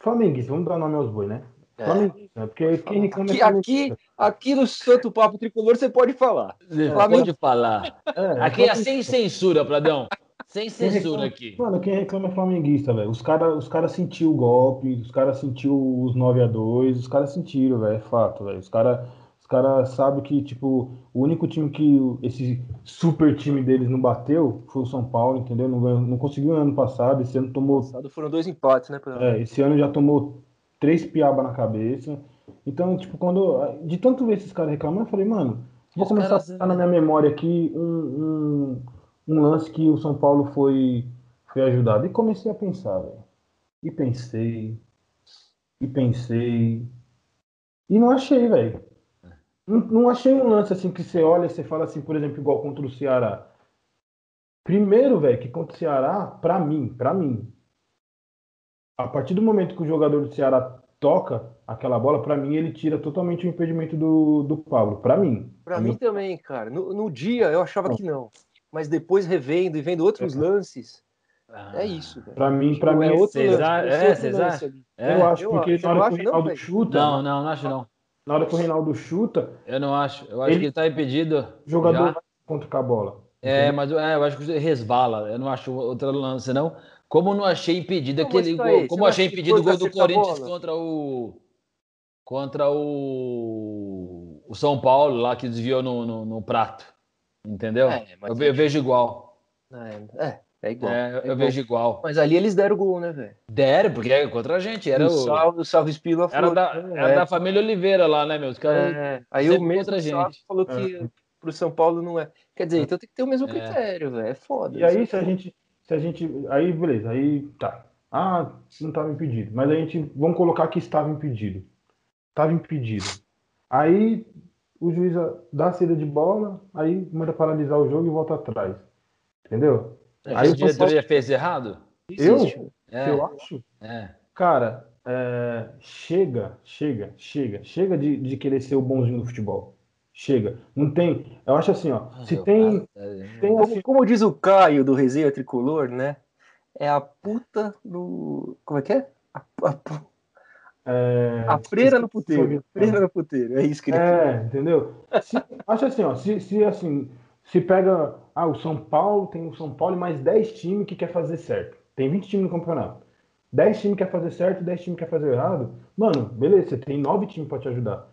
Flamenguista, vamos dar nome aos bois, né? É. Flamenguista, né? Porque quem reclama Aqui, é aqui, aqui no Santo Papo Tricolor você pode falar. Você Flamengo- Pode falar. É, Aqui é sem censura, Pradão. Sem censura reclama- aqui. Mano, quem reclama é flamenguista, velho. Os caras os cara sentiu o golpe, os caras sentiu os 9 a 2 os caras sentiram, velho. É fato, velho. Os caras os cara sabem que, tipo, o único time que esse super time deles não bateu foi o São Paulo, entendeu? Não, ganhou- não conseguiu no ano passado, esse ano tomou Passado Foram dois empates, né? É, esse ano já tomou três piaba na cabeça. Então, tipo, quando. De tanto ver esses caras reclamando, eu falei, mano, vou começar caras- a botar na minha memória aqui um, um, um lance que o São Paulo foi, foi ajudado. E comecei a pensar, velho. E pensei. E pensei. E não achei, velho. Não, não achei um lance assim que você olha e você fala assim, por exemplo, igual contra o Ceará. Primeiro, velho, que contra o Ceará, pra mim, pra mim, a partir do momento que o jogador do Ceará toca aquela bola, pra mim ele tira totalmente o impedimento do, do Pablo. Pra mim. Pra A mim também, cara. No, no dia eu achava que não. Mas depois revendo e vendo outros lances, é isso, velho. Pra mim, pra mim, é outro lance, a- esse é, outro vocês lance acham? ali. É? eu acho, eu porque acho. na hora que o não não, velho? chuta, Não, não, não acho não. Na hora que o Reinaldo chuta, Eu não acho. Eu acho Ele- que ele tá impedido. o jogador já. vai contra com a bola. É, mas é, eu acho que resvala. Eu não acho outro lance, não. Como eu não achei impedido Não, aquele gol. Como achei impedido o gol do Corinthians contra o. Contra o. O São Paulo, lá que desviou no, no, no prato. Entendeu? É, eu, eu vejo igual. É, é, é igual. É, eu é eu vejo igual. Mas ali eles deram gol, né, velho? Deram, porque é contra a gente. Era o, o. Salve, o Salve Espínola Era da, era é. da família Oliveira lá, né, meus caras? É, aí o mesmo contra a gente. Falou que pro São Paulo não é. Quer dizer, então tem que ter o mesmo É. critério, velho. É foda. E aí, se a gente. Se a gente. Aí, beleza, aí tá. Ah, não estava impedido. Mas a gente. Vamos colocar que estava impedido. Estava impedido. Aí o juiz dá a saída de bola, aí manda paralisar o jogo e volta atrás. Entendeu? Aí aí a diretoria fez errado? Eu? É, Eu acho. é. Cara, é, chega, chega, chega, chega de, de querer ser o bonzinho do futebol. Chega. Não tem. Eu acho assim, ó. Se Eu- tem. é, tem assim, Como, como diz o Caio do Resenha Tricolor, né? É a puta do. Como é que é? A, a, é, a freira no puteiro. Freira no puteiro. É isso que ele É, entendeu? Se, acho assim, ó, se, se assim, se pega, ah, o São Paulo, tem o São Paulo e mais 10 times que quer fazer certo. Tem 20 times no campeonato. 10 times quer fazer certo, 10 times quer fazer errado. Mano, beleza, você tem 9 times pra te ajudar.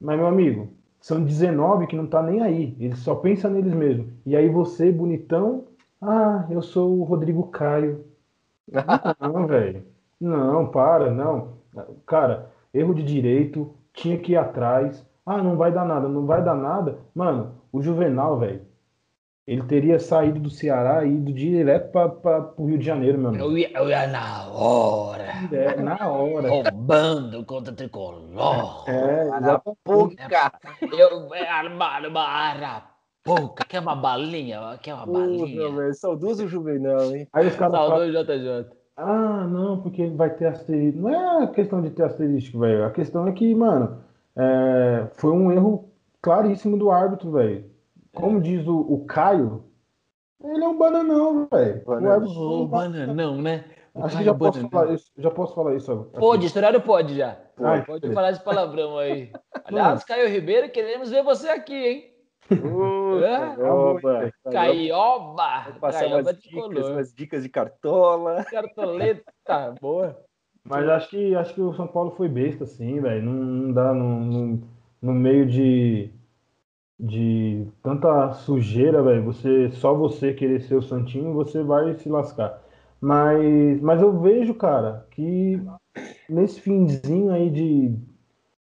Mas, meu amigo, são 19 que não tá nem aí. Eles só pensam neles mesmos. E aí você, bonitão, ah, eu sou o Rodrigo Caio. Não, velho. Não, para, não. Cara, erro de direito, tinha que ir atrás. Ah, não vai dar nada, não vai dar nada. Mano, o Juvenal, velho, ele teria saído do Ceará e ido direto para o Rio de Janeiro, meu amigo. Eu ia, eu ia na hora, É, na hora. roubando contra o tricolor. É. Pouca. Eu é, armado uma arapuca, quer uma balinha? Quer uma balinha? velho. Saudoso Juvenal, hein? Aí os caras falam, Saudou JJ. ah, não, porque ele vai ter asterisco. Não é questão de ter asterisco, velho. A questão é que, mano, é, foi um erro claríssimo do árbitro, velho. Como diz o, o Caio, ele é um bananão, velho. O árbitro- Ô, bananão, né? O Acho que já posso Bananão. falar isso. Já posso falar isso. assim. Pode, esse horário pode já. Ai, Pode falar esse palavrão aí. Aliás, Caio Ribeiro, queremos ver você aqui, hein? Puta, É? oba. Caioba! Vou passar Caioba umas dicas, umas dicas de cartola. Cartoleta, boa. Mas acho que, acho que o São Paulo foi besta, assim, velho. Não, não dá no, no, no meio de, de tanta sujeira, velho. Você, só você querer ser o Santinho, você vai se lascar. Mas, mas eu vejo, cara, que nesse finzinho aí de,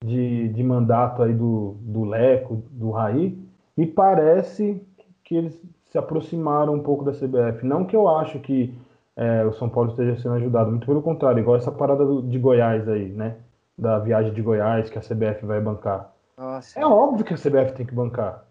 de, de mandato aí do, do Leco, do Raí, me parece que eles se aproximaram um pouco da CBF. Não que eu acho que é, o São Paulo esteja sendo ajudado, muito pelo contrário, igual essa parada do- de Goiás aí, né? Da viagem de Goiás que a CBF vai bancar. Nossa. É óbvio que a CBF tem que bancar.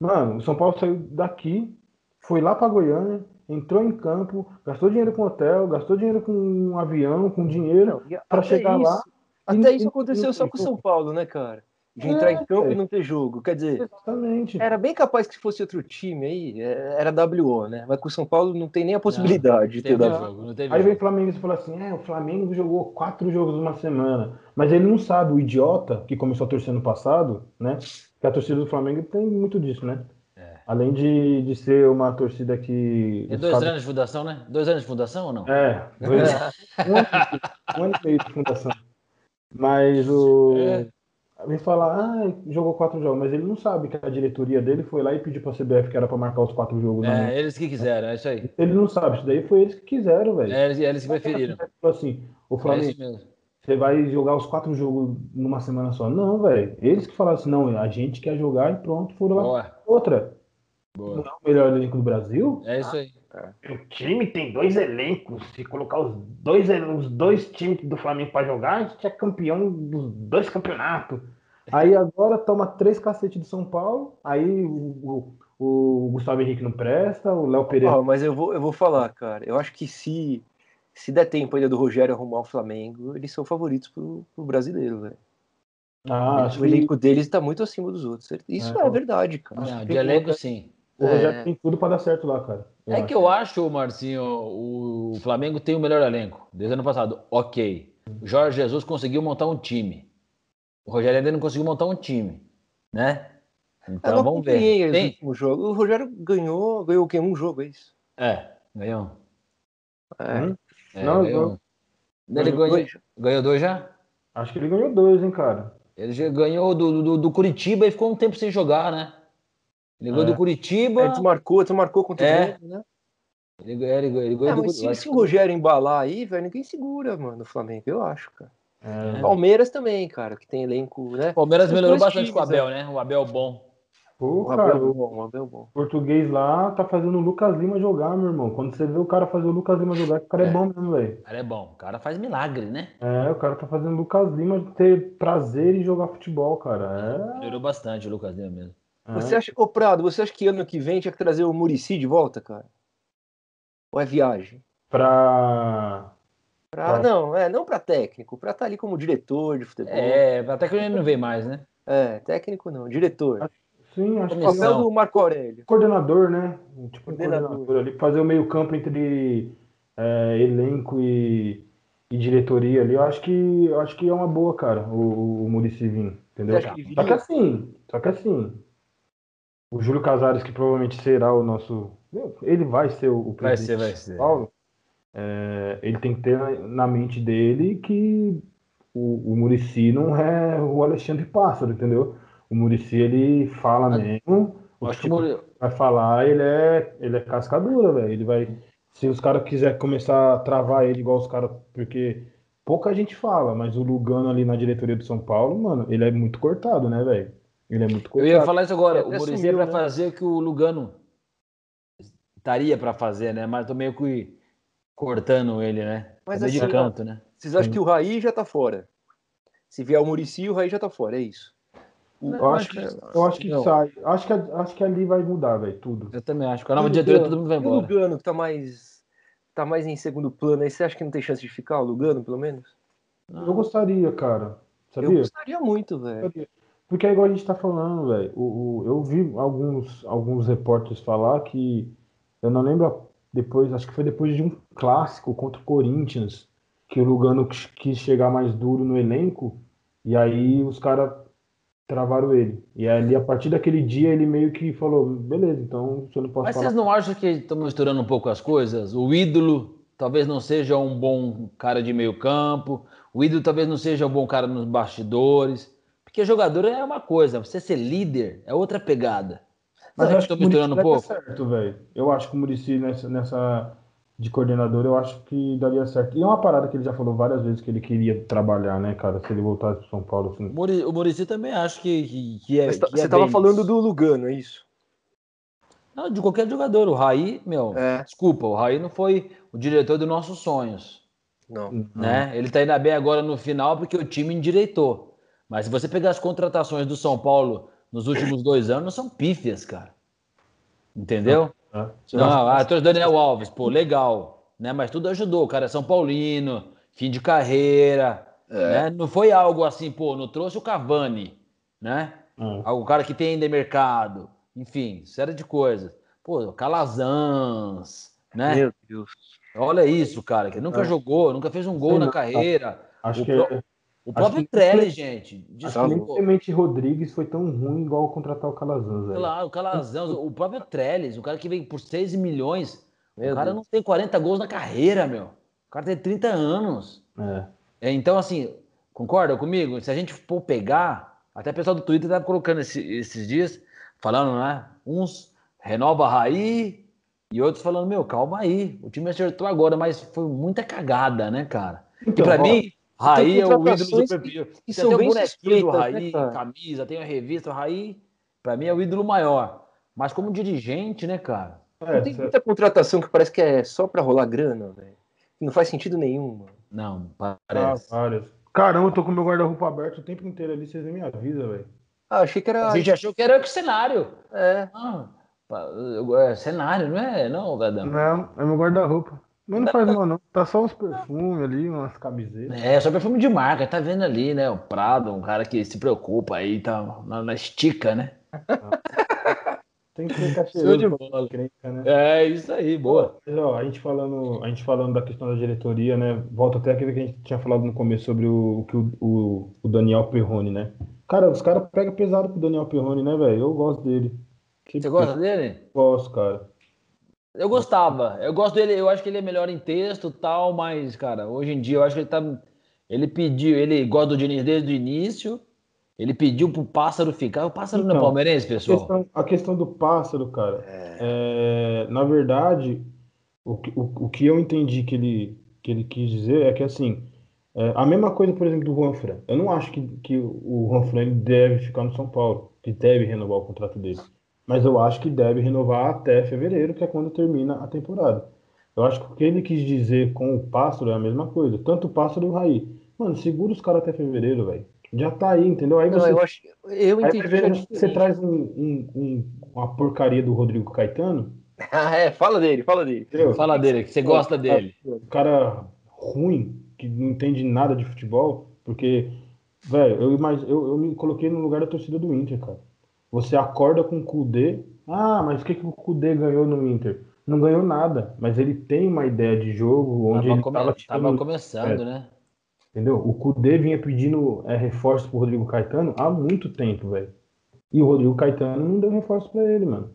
Mano, o São Paulo saiu daqui, foi lá pra Goiânia, entrou em campo, gastou dinheiro com hotel, gastou dinheiro com um avião, com dinheiro até chegar isso- lá. Até e- isso aconteceu e- só com o São Paulo, né, cara? De entrar É, em campo e velho. não ter jogo. Quer dizer, Exatamente. era bem capaz que se fosse outro time aí, é, era WO, né? Mas com o São Paulo não tem nem a possibilidade de ter WO. jogo, não Aí vem o. Flamengo e fala assim: é, o Flamengo jogou quatro jogos numa semana. Mas ele não sabe, o idiota que começou a torcer no passado, né? Que a torcida do Flamengo tem muito disso, né? É. Além de, de ser uma torcida que. É dois anos de fundação, né? Dois anos de fundação ou não? É, dois, um, ano, um ano e meio de fundação. Mas o. É. Vem falar, ah, jogou quatro jogos, mas ele não sabe que a diretoria dele foi lá e pediu pra CBF que era pra marcar os quatro jogos. É, eles que quiseram, é isso aí. Ele não sabe, isso daí foi eles que quiseram, velho. É, eles, eles que preferiram. Assim, o É Flamengo, isso mesmo. você vai jogar os quatro jogos numa semana só. Não, velho. Eles que falaram assim, não, a gente quer jogar e pronto, foram lá. Boa, Outra. boa. Não é o melhor elenco do Brasil? É isso aí. O time tem dois elencos. Se colocar os dois, os dois times do Flamengo pra jogar, a gente é campeão dos dois campeonatos. Aí agora toma três cacetes de São Paulo. Aí o, o- o Gustavo Henrique não presta, o Léo Pereira. Mas eu vou, eu vou falar, cara. Eu acho que se, se der tempo ainda do Rogério arrumar o Flamengo, eles são favoritos pro, pro brasileiro, velho. Ah, O que elenco deles tá muito acima dos outros. Isso É. é, verdade, cara. Não, de elenco, sim. O Rogério É. tem tudo pra dar certo lá, cara. É que eu acho, Marcinho, o Flamengo tem o melhor elenco. Desde ano passado, ok. O Jorge Jesus conseguiu montar um time. O Rogério ainda não conseguiu montar um time, né? Então vamos ver. Tem... últimos jogos. O Rogério ganhou, ganhou o quê? Um jogo, é isso? É, ganhou. É. Hum? É, Não, ganhou. não. Ele Ganhou ganhou, ganhou dois já? Acho que ele ganhou dois, hein, cara. Ele já ganhou do, do, do Curitiba e ficou um tempo sem jogar, né? Ele ganhou É. do Curitiba. É, desmarcou, desmarcou contra É. o Grêmio, né? Ele, ele, ele ganhou É, do mas se, Curitiba. se o Rogério embalar aí, velho, ninguém segura, mano, o Flamengo, eu acho, cara. É. Palmeiras também, cara, que tem elenco, né? O Palmeiras Os melhorou bastante com o times, Abel, né? O Abel bom. Pô, O cara, Abel o bom, o Abel bom. português lá tá fazendo o Lucas Lima jogar, meu irmão. Quando você vê o cara fazer o Lucas Lima jogar, o cara é, É. bom mesmo, velho. O cara é bom. O cara faz milagre, né? É, o cara tá fazendo o Lucas Lima ter prazer em jogar futebol, cara. Melhorou bastante o Lucas Lima mesmo. Você acha, ô Prado, você acha que ano que vem tinha que trazer o Murici de volta, cara? Ou é viagem? Pra. Pra, Tá. Não, é, não pra técnico, pra estar ali como diretor de futebol. É, até que ele não vem mais, né? É, técnico não, diretor. Sim, acho que. Papel do Marco Aurélio. coordenador, né? Tipo, Coordenador. coordenador ali, fazer o meio-campo entre é, elenco e, e diretoria ali. Eu acho que eu acho que é uma boa, cara, o, o Muricy vir, entendeu? Só que assim, só que assim, o Júlio Casares, que provavelmente será o nosso. Ele vai ser o, o Vai presidente ser, vai ser. São Paulo. é, ele tem que ter na, mente dele que o, o Murici não é o Alexandre Pássaro, entendeu? O Murici ele fala Ah, mesmo. O Acho que que o Muri- vai falar, ele é, ele é cascadura, velho. Ele vai. Se os caras quiserem começar a travar ele igual os caras. Porque pouca gente fala, mas o Lugano ali na diretoria do São Paulo, mano, ele é muito cortado, né, velho? Ele é muito Eu cortado. ia falar isso agora. O é sumiu, pra né? fazer o que o Lugano estaria pra fazer, né? Mas tô meio que cortando ele, né? Mas assim, de canto, né? Vocês acham Sim. que o Raí já tá fora? Se vier o Murici, o Raí já tá fora, é isso. Eu acho que, eu acho que Não. sai. Acho que, acho que ali vai mudar, velho, tudo. Eu também acho. Com a nova diretoria, todo mundo vai E o embora. Lugano, que tá mais, tá mais em segundo plano aí, você acha que não tem chance de ficar, o Lugano, pelo menos? Eu gostaria, cara. Eu Sabia? gostaria muito, velho. Porque é igual a gente tá falando, velho. Eu vi alguns, alguns repórteres falar que. Eu não lembro depois, acho que foi depois de um clássico contra o Corinthians, que o Lugano quis chegar mais duro no elenco, e aí os caras travaram ele. E ali, a partir daquele dia, ele meio que falou: beleza, então eu não posso Mas falar. vocês não acham que estamos misturando um pouco as coisas? O ídolo talvez não seja um bom cara de meio campo, o ídolo talvez não seja um bom cara nos bastidores, porque jogador é uma coisa, você ser líder é outra pegada. Mas Será eu acho que misturando um daria pouco? certo, velho. Eu acho que o Muricy nessa, nessa de coordenador, eu acho que daria certo. E é uma parada que ele já falou várias vezes que ele queria trabalhar, né, cara? Se ele voltasse pro São Paulo, assim. O Muri- O Muricy também acho que, que, que é. Mas tá- é Você tava bem falando isso. do Lugano, é isso? Não, de qualquer jogador. O Raí, meu, É. desculpa, o Raí não foi o diretor dos nossos sonhos. Não. né? Ele tá indo bem agora no final porque o time endireitou. Mas se você pegar as contratações do São Paulo nos últimos dois anos, são pífias, cara. Entendeu? Tá? Não, ah, trouxe Daniel Alves, pô, legal. Né? Mas tudo ajudou, o cara é São Paulino, fim de carreira. Né? Não foi algo assim, pô, não trouxe o Cavani. né? Hum. O cara que tem ainda mercado, enfim, série de coisas. Pô, Calazans, né? Meu Deus. Olha isso, cara, que nunca é. jogou, nunca fez um gol Sim, na carreira. Acho o que pro... O próprio que, Trelli, gente. Desculpa. Clemente Rodrigues foi tão ruim igual contratar o Calazans. Claro, o Calazans, o próprio Trellis, o cara que veio por 6 milhões. Meu o cara Deus. não tem 40 gols na carreira, meu. O cara tem 30 anos. É. é. Então, assim, concorda comigo? Se a gente for pegar, até o pessoal do Twitter tá colocando esse, esses dias, falando, né? Uns renova a Raí e outros falando, meu, calma aí. O time acertou agora, mas foi muita cagada, né, cara? Então, e pra ó, mim, Raí é o ídolo do perfil. Que, Você tem o bonequinho do Raí, né, camisa, tem a revista, o Raí, pra mim é o ídolo maior. Mas como dirigente, né, cara? É, tem muita contratação que parece que é só pra rolar grana, velho. Não faz sentido nenhum, mano. Não, parece. Ah, várias. Caramba, eu tô com meu guarda-roupa aberto o tempo inteiro ali, vocês nem me avisam, velho. Ah, achei que era. A gente achou que era o cenário. É. Ah, é cenário, não é? Não, velho. Não, é meu guarda-roupa. Mas não faz mal, não. Tá só uns perfumes ali, umas camisetas. É, só perfume de marca. Tá vendo ali, né? O Prado, um cara que se preocupa aí, tá na, na estica, né? Tem que ser cacheiroso de bola. Crenca, né? É, isso aí, boa. Mas, ó, a, gente falando, a gente falando da questão da diretoria, né? Volta até aquilo que a gente tinha falado no começo sobre o, o, o, o Daniel Perrone, né? Cara, os caras pegam pesado pro Daniel Perrone, né, velho? Eu gosto dele. Você gosta dele? Gosto, cara. Eu gostava. Eu gosto dele, eu acho que ele é melhor em texto tal, mas, cara, hoje em dia eu acho que ele tá. Ele pediu, ele gosta do Diniz desde o início. Ele pediu pro pássaro ficar. O pássaro então, não é então, palmeirense, pessoal? A questão, a questão do pássaro, cara, é... É, na verdade, o, o, o que eu entendi que ele, que ele quis dizer é que, assim, é, a mesma coisa, por exemplo, do Juan Fran. Eu não acho que, que o Juan Fran deve ficar no São Paulo, que deve renovar o contrato dele mas eu acho que deve renovar até fevereiro, que é quando termina a temporada. Eu acho que o que ele quis dizer com o Pássaro é a mesma coisa, tanto o Pássaro e o Raí. Mano, segura os caras até fevereiro, velho. Já tá aí, entendeu? Aí você, Não, eu, acho, eu entendi. Aí, você traz um, um, um, uma porcaria do Rodrigo Caetano. Ah, é, fala dele, fala dele. Entendeu? Fala dele, que você gosta dele. O cara ruim, que não entende nada de futebol, porque, velho, eu, eu, eu me coloquei no lugar da torcida do Inter, cara. Você acorda com o Kudê. Ah, mas o que, que o Kudê ganhou no Inter? Não ganhou nada, mas ele tem uma ideia de jogo onde tava ele come... tava, tava começando, é, né? Entendeu? O Kudê vinha pedindo é, reforço pro Rodrigo Caetano há muito tempo, velho. E o Rodrigo Caetano não deu reforço para ele, mano.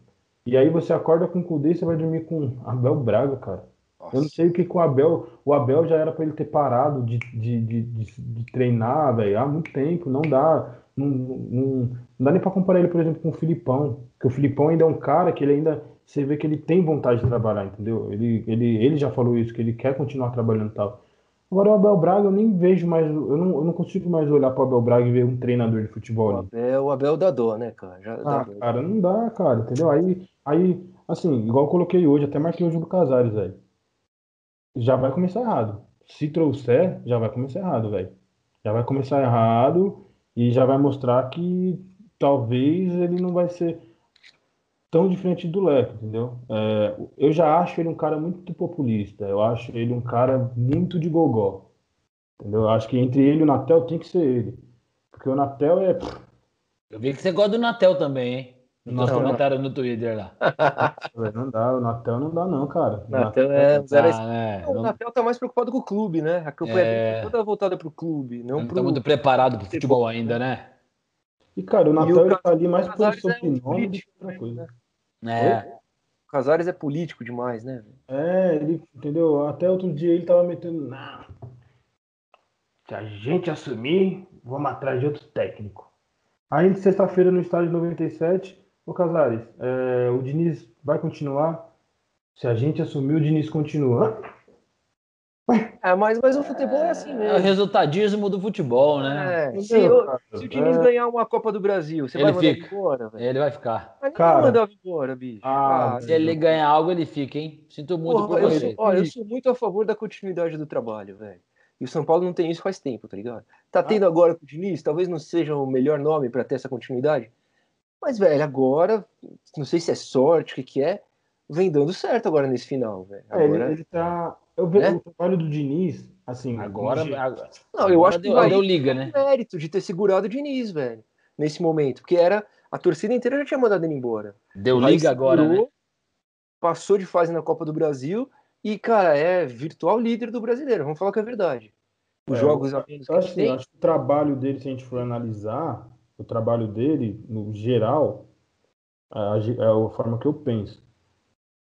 E aí você acorda com o Kudê e você vai dormir com Abel Braga, cara. Nossa. Eu não sei o que, que o Abel. O Abel já era para ele ter parado de, de, de, de, de treinar, velho, há muito tempo. Não dá. Não, não, não dá nem para comparar ele, por exemplo, com o Filipão. Que o Filipão ainda é um cara que ele ainda. Você vê que ele tem vontade de trabalhar, entendeu? Ele, ele, ele já falou isso, que ele quer continuar trabalhando e tal. Agora o Abel Braga eu nem vejo mais, eu não, eu não consigo mais olhar para o Abel Braga e ver um treinador de futebol ali. É o Abel da dor, né, cara? Já ah, cara, não dá, cara, entendeu? Aí, aí, assim, igual eu coloquei hoje, até marquei hoje do Casares, velho. Já vai começar errado. Se trouxer, já vai começar errado, velho. Já vai começar errado e já vai mostrar que talvez ele não vai ser tão diferente do Leco, entendeu? É, eu já acho ele um cara muito populista, eu acho ele um cara muito de gogó, entendeu? Eu acho que entre ele e o Natel tem que ser ele, porque o Natel é... Eu vi que você gosta do Natel também, hein? Nos comentários no Twitter lá. não dá, o Natel não dá, não, cara. O Natel, é, é, o Natel tá mais preocupado com o clube, né? A campanha é... toda voltada pro clube. Não, não pro... tá muito preparado pro futebol ainda, né? E, cara, o Natel ele tá ali mais por sobrenome do que outra coisa. Né? É. O Casares é político demais, né? É, ele, entendeu? Até outro dia ele tava metendo. Não. Se a gente assumir, vamos atrás de outro técnico. Aí, sexta-feira, no estádio 97, Ô Casares, é, o Diniz vai continuar? Se a gente assumir, o Diniz continua. É, mas, mas o futebol é assim mesmo. É o resultadismo do futebol, né? É, se, o, se, o Diniz é. ganhar uma Copa do Brasil, você ele vai mandar fica. embora? Véio? Ele vai ficar. Mas cara, mandar embora, bicho. Ah, ah, se ele ganhar algo, ele fica, hein? Sinto muito porra, por ele. Olha, eu sou muito a favor da continuidade do trabalho, velho. E o São Paulo não tem isso faz tempo, tá ligado? Tá ah. tendo agora com o Diniz, talvez não seja o melhor nome para ter essa continuidade, mas, velho, agora, não sei se é sorte, o que, que é, vem dando certo agora nesse final, velho. Agora... É, ele, ele tá. Eu vejo né? o trabalho do Diniz, assim. Agora. Não, eu acho que deu, deu liga, né? mérito de ter segurado o Diniz, velho. nesse momento, porque era a torcida inteira já tinha mandado ele embora. Deu Aí liga agora, né? Passou de fase na Copa do Brasil e, cara, é virtual líder do brasileiro. Vamos falar que é verdade. Os É, jogos a menos que Eu tem. eu acho que o trabalho dele, se a gente for analisar, o trabalho dele, no geral, a, é a forma que eu penso.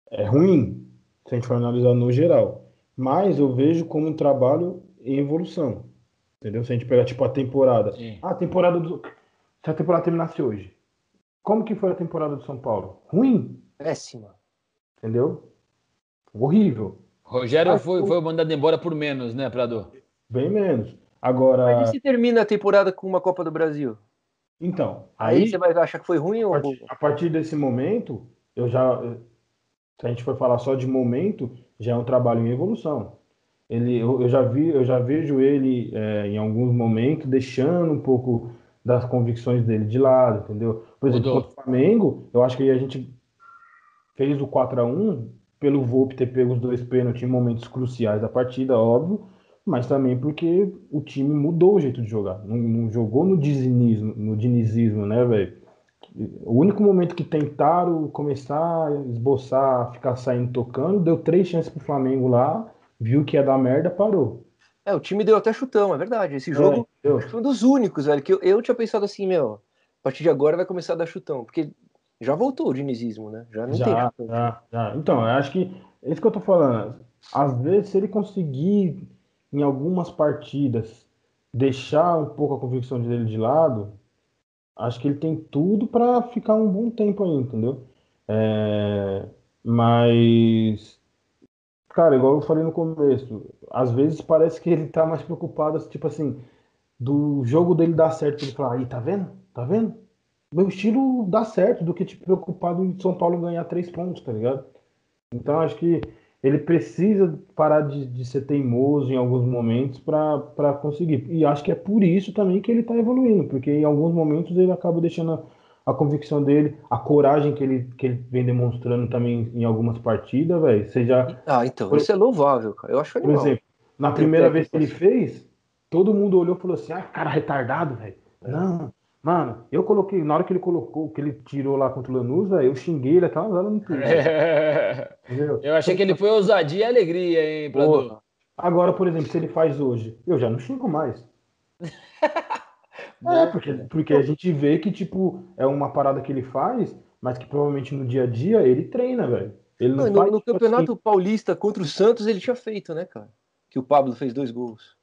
É ruim, se a gente for analisar no geral. Mas eu vejo como um trabalho em evolução. Entendeu? Se a gente pegar, tipo, a temporada. Sim. Ah, a temporada do. Se a temporada terminasse hoje. Como que foi a temporada do São Paulo? Ruim, Péssima. entendeu? Horrível. Rogério foi, foi mandado embora por menos, né, Prado? Bem menos. Agora, Mas e se termina a temporada com uma Copa do Brasil? Então, Aí, aí você vai achar que foi ruim A ou partir, a partir desse momento, eu já, se a gente for falar só de momento, já é um trabalho em evolução. Ele, eu, eu já vi, eu já vejo ele é, em alguns momentos deixando um pouco das convicções dele de lado, entendeu? Por exemplo, contra o Flamengo, eu acho que a gente fez o 4 a 1 pelo Volpe ter pego os dois pênaltis em momentos cruciais da partida, óbvio, mas também porque o time mudou o jeito de jogar. Não, não jogou no dinizismo, no dinizismo, né, velho? O único momento que tentaram começar a esboçar, ficar saindo tocando, deu três chances pro Flamengo lá, viu que ia dar merda, parou. É, o time deu até chutão, é verdade. Esse jogo É, acho que foi um dos únicos, velho, que eu, eu tinha pensado assim, meu, a partir de agora vai começar a dar chutão, porque já voltou o dinizismo, né? Já não tem Já, chutão. já, já. Então, eu acho que é isso que eu tô falando. Às vezes, se ele conseguir, em algumas partidas, deixar um pouco a convicção dele de lado, acho que ele tem tudo para ficar um bom tempo aí, entendeu? É, mas, cara, igual eu falei no começo, às vezes parece que ele tá mais preocupado, tipo assim, do jogo dele dar certo, ele falar, aí, tá vendo? Tá vendo? Meu estilo dá certo do que tipo preocupado em São Paulo ganhar três pontos, tá ligado? Então acho que ele precisa parar de, de ser teimoso em alguns momentos para conseguir. E acho que é por isso também que ele tá evoluindo, porque em alguns momentos ele acaba deixando a, a convicção dele, a coragem que ele, que ele vem demonstrando também em algumas partidas, velho. Seja, Ah, então, Por- isso é louvável, cara. Eu acho por animal. exemplo, na primeira vez que ele fez, todo mundo olhou e falou assim: ah, cara retardado, velho. Não, mano, eu coloquei, na hora que ele colocou, que ele tirou lá contra o Lanús, velho, eu xinguei ele até umas horas no Twitter, entendeu? Eu achei que ele foi ousadia e alegria, hein? Porra. Agora, por exemplo, se ele faz hoje, eu já não xingo mais. É, porque, porque a gente vê que, tipo, é uma parada que ele faz, mas que provavelmente no dia a dia ele treina, velho. Ele não Não, faz, no, tipo Campeonato assim, Paulista contra o Santos ele tinha feito, né, cara? Que o Pablo fez dois gols.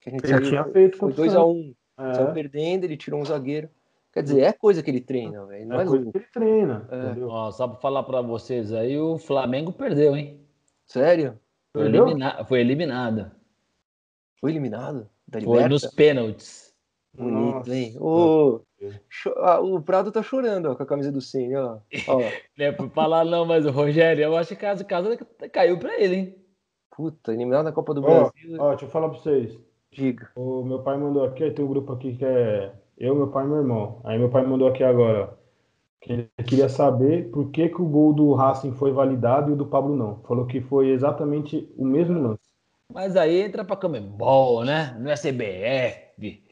Que a gente Ele saiu- tinha feito Foi contra o 2x1. É, Saiu perdendo, ele tirou um zagueiro. Quer dizer, é coisa que ele treina, velho. Não é é coisa louco. que ele treina, É. Ó, só pra falar pra vocês aí, o Flamengo perdeu, hein? Sério? Foi, elimina- foi eliminado. Foi eliminado? Da Foi nos pênaltis. Bonito, Nossa. hein? Ah, o Prado tá chorando ó, com a camisa do Cine, ó. ó. Não é por falar não, mas o Rogério, eu acho que a casa, casa caiu pra ele, hein? Puta, eliminado na Copa do Ó, Brasil. ó, deixa eu falar pra vocês. Diga. O meu pai mandou aqui, tem um grupo aqui que é eu, meu pai e meu irmão. Aí meu pai mandou aqui agora, ó, que ele queria saber por que, que o gol do Racing foi validado e o do Pablo não. Falou que foi exatamente o mesmo lance. Mas aí entra pra Comembol, né? Não é CBF.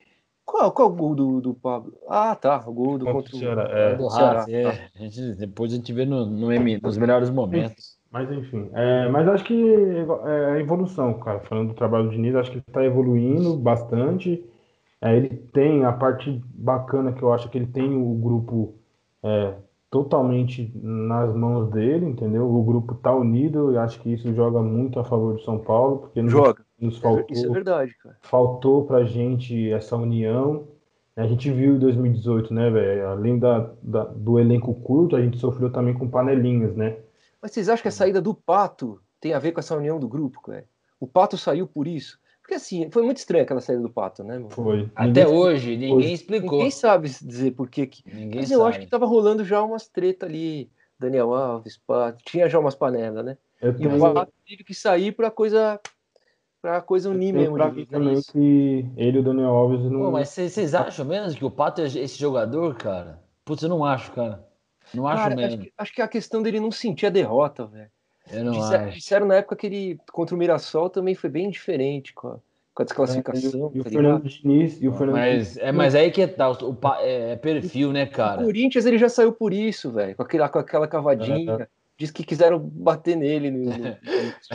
Qual, qual o gol do, do Pablo? Ah, tá. O gol do Contra contra o o Ceará, é. do Ceará, Racing, é. A gente, depois a gente vê no, no M- nos melhores momentos. Mas enfim, é, mas acho que é a evolução, cara. Falando do trabalho do Diniz, acho que ele está evoluindo bastante. É, ele tem a parte bacana que eu acho que ele tem o grupo é, totalmente nas mãos dele, entendeu? O grupo tá unido e acho que isso joga muito a favor do São Paulo, porque nos, Joga. nos É, faltou Isso é verdade, cara. faltou pra gente essa união. A gente viu em 2018, né, velho? Além da, da- do elenco curto, a gente sofreu também com panelinhas, né? Mas vocês acham que a saída do Pato tem a ver com essa união do grupo, cara? O Pato saiu por isso? Porque assim, foi muito estranho aquela saída do Pato, né, mano? Foi. Até Ninguém- hoje, ninguém explicou. Ninguém sabe dizer por que. Ninguém Mas eu sabe. acho que tava rolando já umas treta ali. Daniel Alves, Pato. Tinha já umas panelas, né? Eu E tenho, o Pato teve que sair pra coisa. pra coisa unir mesmo. pra mim né? também Isso. que ele e o Daniel Alves não. Pô, mas vocês acham mesmo que o Pato é esse jogador, cara? Putz, eu não acho, cara. Não acho Cara, acho mesmo. que, acho que é a questão dele não sentir a derrota, velho. Eu não Disser- acho. Disseram na época que ele, contra o Mirassol, também foi bem diferente. cara. com a desclassificação. E o tá Fernando ligado? Diniz. E o Fernando Mas é, mas aí que tá, o, pa- é, é perfil, né, O cara? Corinthians ele já saiu por isso, velho, com aquela, com aquela cavadinha. Diz que quiseram bater nele. No, no-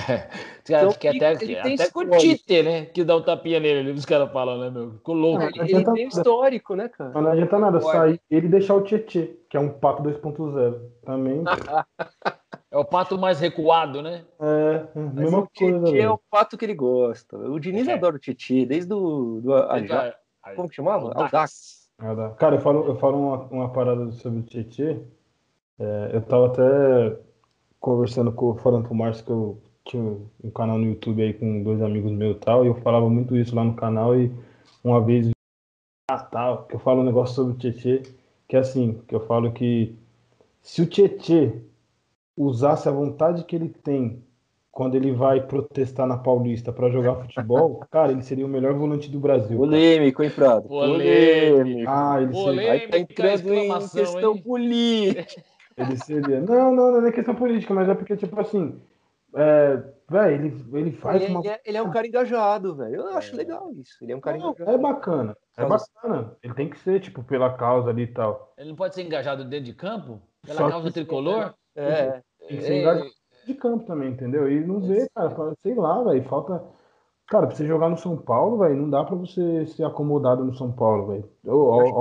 É, Então, que até, ele tem até com o histórico. Tite, né? Que dá um tapinha nele, os caras falam, né, meu? Ficou louco. ele, ele tem histórico, né, cara? Mas não adianta nada Pode. sair ele e deixar o Tietê, que é um pato 2.0. Também É o pato mais recuado, né? é Mas mesma o coisa. Tietê é o pato que ele gosta. O Diniz É. adora o Tietê, desde o do Ajax. Como que chamava? Dá. Cara, eu falo, eu falo uma, uma parada sobre o Tietê. É, eu tava até conversando com, falando pro Márcio que eu tinha um canal no YouTube aí com dois amigos meus e tal, e eu falava muito isso lá no canal, e uma vez ah, tal, que eu falo um negócio sobre o Tietê, que é assim, que eu falo que se o Tietê usasse a vontade que ele tem quando ele vai protestar na Paulista pra jogar futebol, cara, ele seria o melhor volante do Brasil. Polêmico, hein, Prado? Polêmico. Ah, ele seria. Polêmica, Aí tá entrando em questão hein? política. Ele seria. Não, não, não é questão política, mas é porque, tipo assim. É, velho, ele, ele faz Ele, uma. ele é, ele é um cara engajado, velho. Eu acho legal isso. Ele é um cara Não, engajado. é bacana. É bacana. Ele tem que ser, tipo, pela causa ali e tal. Ele não pode ser engajado dentro de campo? Pela Só causa tricolor? É, Tem que ser É, engajado de campo também, entendeu? E não vê, cara, sei lá, velho, falta. Cara, pra você jogar no São Paulo, velho, não dá pra você ser acomodado no São Paulo, velho.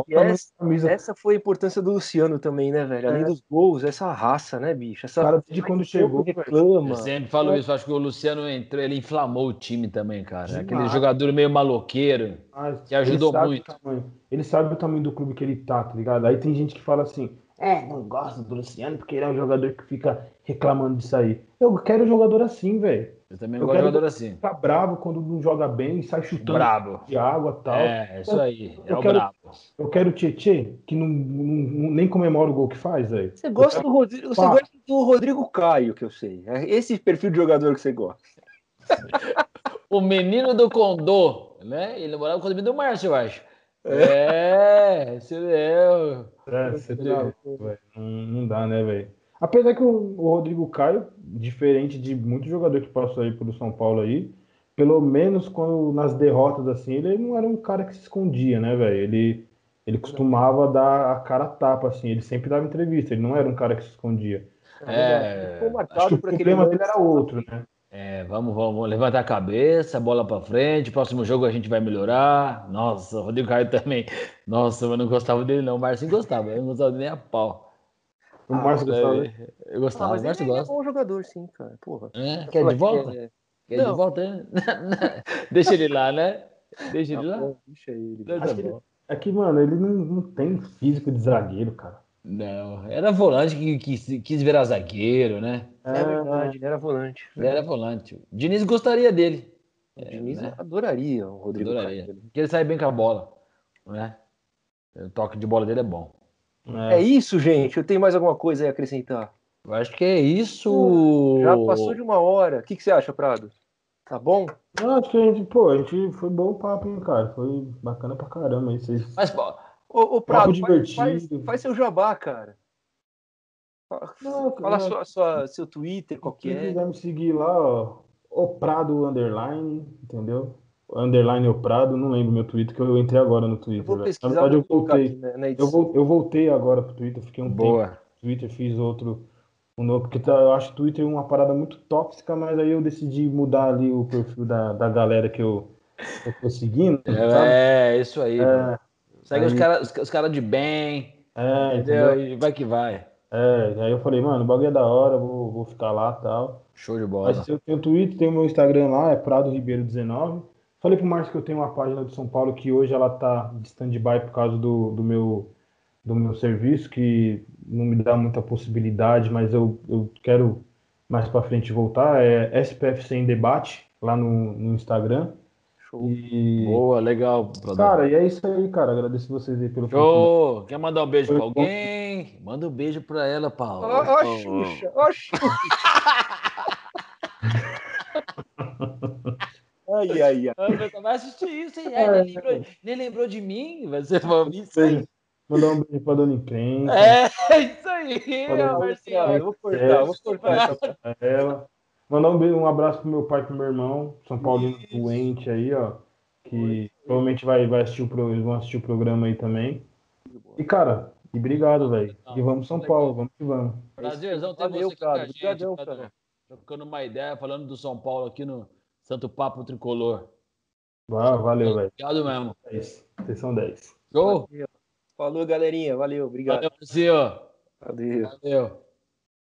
Essa- da camisa. essa foi a importância do Luciano também, né, velho? Além É. dos gols, essa raça, né, bicho? Essa Cara, desde quando chegou, reclama. Eu sempre falo isso, acho que o Luciano entrou, ele inflamou o time também, cara. Demais. Aquele jogador meio maloqueiro. Mas Que ajudou ele sabe muito. ele sabe o tamanho do clube que ele tá, tá ligado? Aí tem gente que fala assim: é, não gosto do Luciano porque ele é um jogador que fica reclamando disso aí. Eu quero jogador assim, velho. Eu também Eu gosto de quero- jogador assim. Fica bravo quando não joga bem e sai chutando Brabo. de água e tal. É, é isso aí. É Eu o quero- brabo. Eu quero o Tietê, que não, não- nem comemora o gol que faz, velho. Você gosta, do Rodrigo, você gosta do Rodrigo Caio, que eu sei. É esse perfil de jogador que você gosta. O menino do Condô, né? Ele morava com o menino do Márcio, eu acho. É, esse é. É, você velho. Não, não dá, né, velho? Apesar que o, o Rodrigo Caio, diferente de muito jogador que passou aí pelo São Paulo aí, pelo menos quando nas derrotas assim, ele não era um cara que se escondia, né, velho? Ele, ele costumava dar a cara a tapa, assim, ele sempre dava entrevista, ele não era um cara que se escondia. É. Ficou Acho que o problema dele era outro, né? É, vamos, vamos levantar a cabeça, bola pra frente. Próximo jogo a gente vai melhorar. Nossa, o Rodrigo Caio também. Nossa, eu não gostava dele, não. O Marcinho gostava, eu não gostava nem a pau. O Márcio É, gostava dele. Eu Ah, gostava, mas o Márcio ele é gosta. bom jogador, sim, cara. Porra. É, quer de volta? É, Quer de Não. volta? hein? Deixa ele lá, né? Deixa ele tá lá. bom, deixa ele. Tá que. É que, mano, ele não, não tem físico de zagueiro, cara. Não, era volante que, que quis virar zagueiro, né? É verdade, ele era volante. Ele era volante. O Diniz gostaria dele. O Diniz né? adoraria o Rodrigo Adoraria. Porque ele sai bem com a bola. Né? O toque de bola dele é bom. É isso, gente. Eu tenho mais alguma coisa aí a acrescentar. Eu acho que é isso. Já passou de uma hora. O que, que você acha, Prado? Tá bom? Não, acho que a gente, pô, a gente foi bom o papo, hein, cara. Foi bacana pra caramba aí. Vocês... Mas, pô, Ô, ô Prado, faz, faz, faz seu jabá, cara. Não, Fala não. sua, sua- seu Twitter, qual que Quem é. quiser me seguir lá, ó, o Prado Underline, entendeu? Underline o Prado, não lembro meu Twitter, que eu entrei agora no Eu Twitter. vou velho. pesquisar, Na verdade, eu vou voltei. na, na Eu, eu voltei agora pro Twitter, fiquei um tempo boa. no Twitter, fiz outro, um novo, porque tá- eu acho o Twitter uma parada muito tóxica, mas aí eu decidi mudar ali o perfil da, da galera que eu, eu tô seguindo, sabe? É, isso aí. É, Segue os aí- caras os, os cara de bem. é, Entendeu? entendeu? E vai que vai. É, aí eu falei, mano, o bagulho é da hora, vou, vou ficar lá e tal. Show de bola. Mas eu tenho o Twitter, tenho o meu Instagram lá, é Prado Ribeiro 19. Falei pro Márcio que eu tenho uma página de São Paulo que hoje ela tá de stand-by por causa do, do, meu, do meu serviço, que não me dá muita possibilidade, mas eu, eu quero mais pra frente voltar. É SPF Sem Debate, lá no, no Instagram. Show. E, Boa, legal. produtor. cara, e é isso aí, cara. Agradeço vocês aí pelo Show! Quer mandar um beijo pra alguém? Manda um beijo pra ela, Paulo. Ó, ó, a Xuxa, ó, a Xuxa. ai, ai, ai. Vai assistir isso, hein? É, nem, lembrou, nem lembrou de mim? Vai ser isso aí. Mandar um beijo pra Dona Encrenca. É, isso aí, Marcinho. eu vou cortar, eu vou cortar essa ela. Mandar um, um abraço pro meu pai e pro meu irmão, São Paulino doente aí, ó. que provavelmente vai, vai assistir o, pro- eles vão assistir o programa aí também. E, cara, e obrigado, velho. E vamos São Paulo, vamos que vamos. Prazerzão ter Valeu, você aqui cara. com a gente, Obrigadão, Pedro. cara. Trocando uma ideia, falando do São Paulo aqui no Santo Papo Tricolor. Ah, valeu, velho. Obrigado mesmo. 10. Vocês são 10. Show? Falou, galerinha. Valeu, obrigado. Valeu, Brasil. Valeu. Valeu.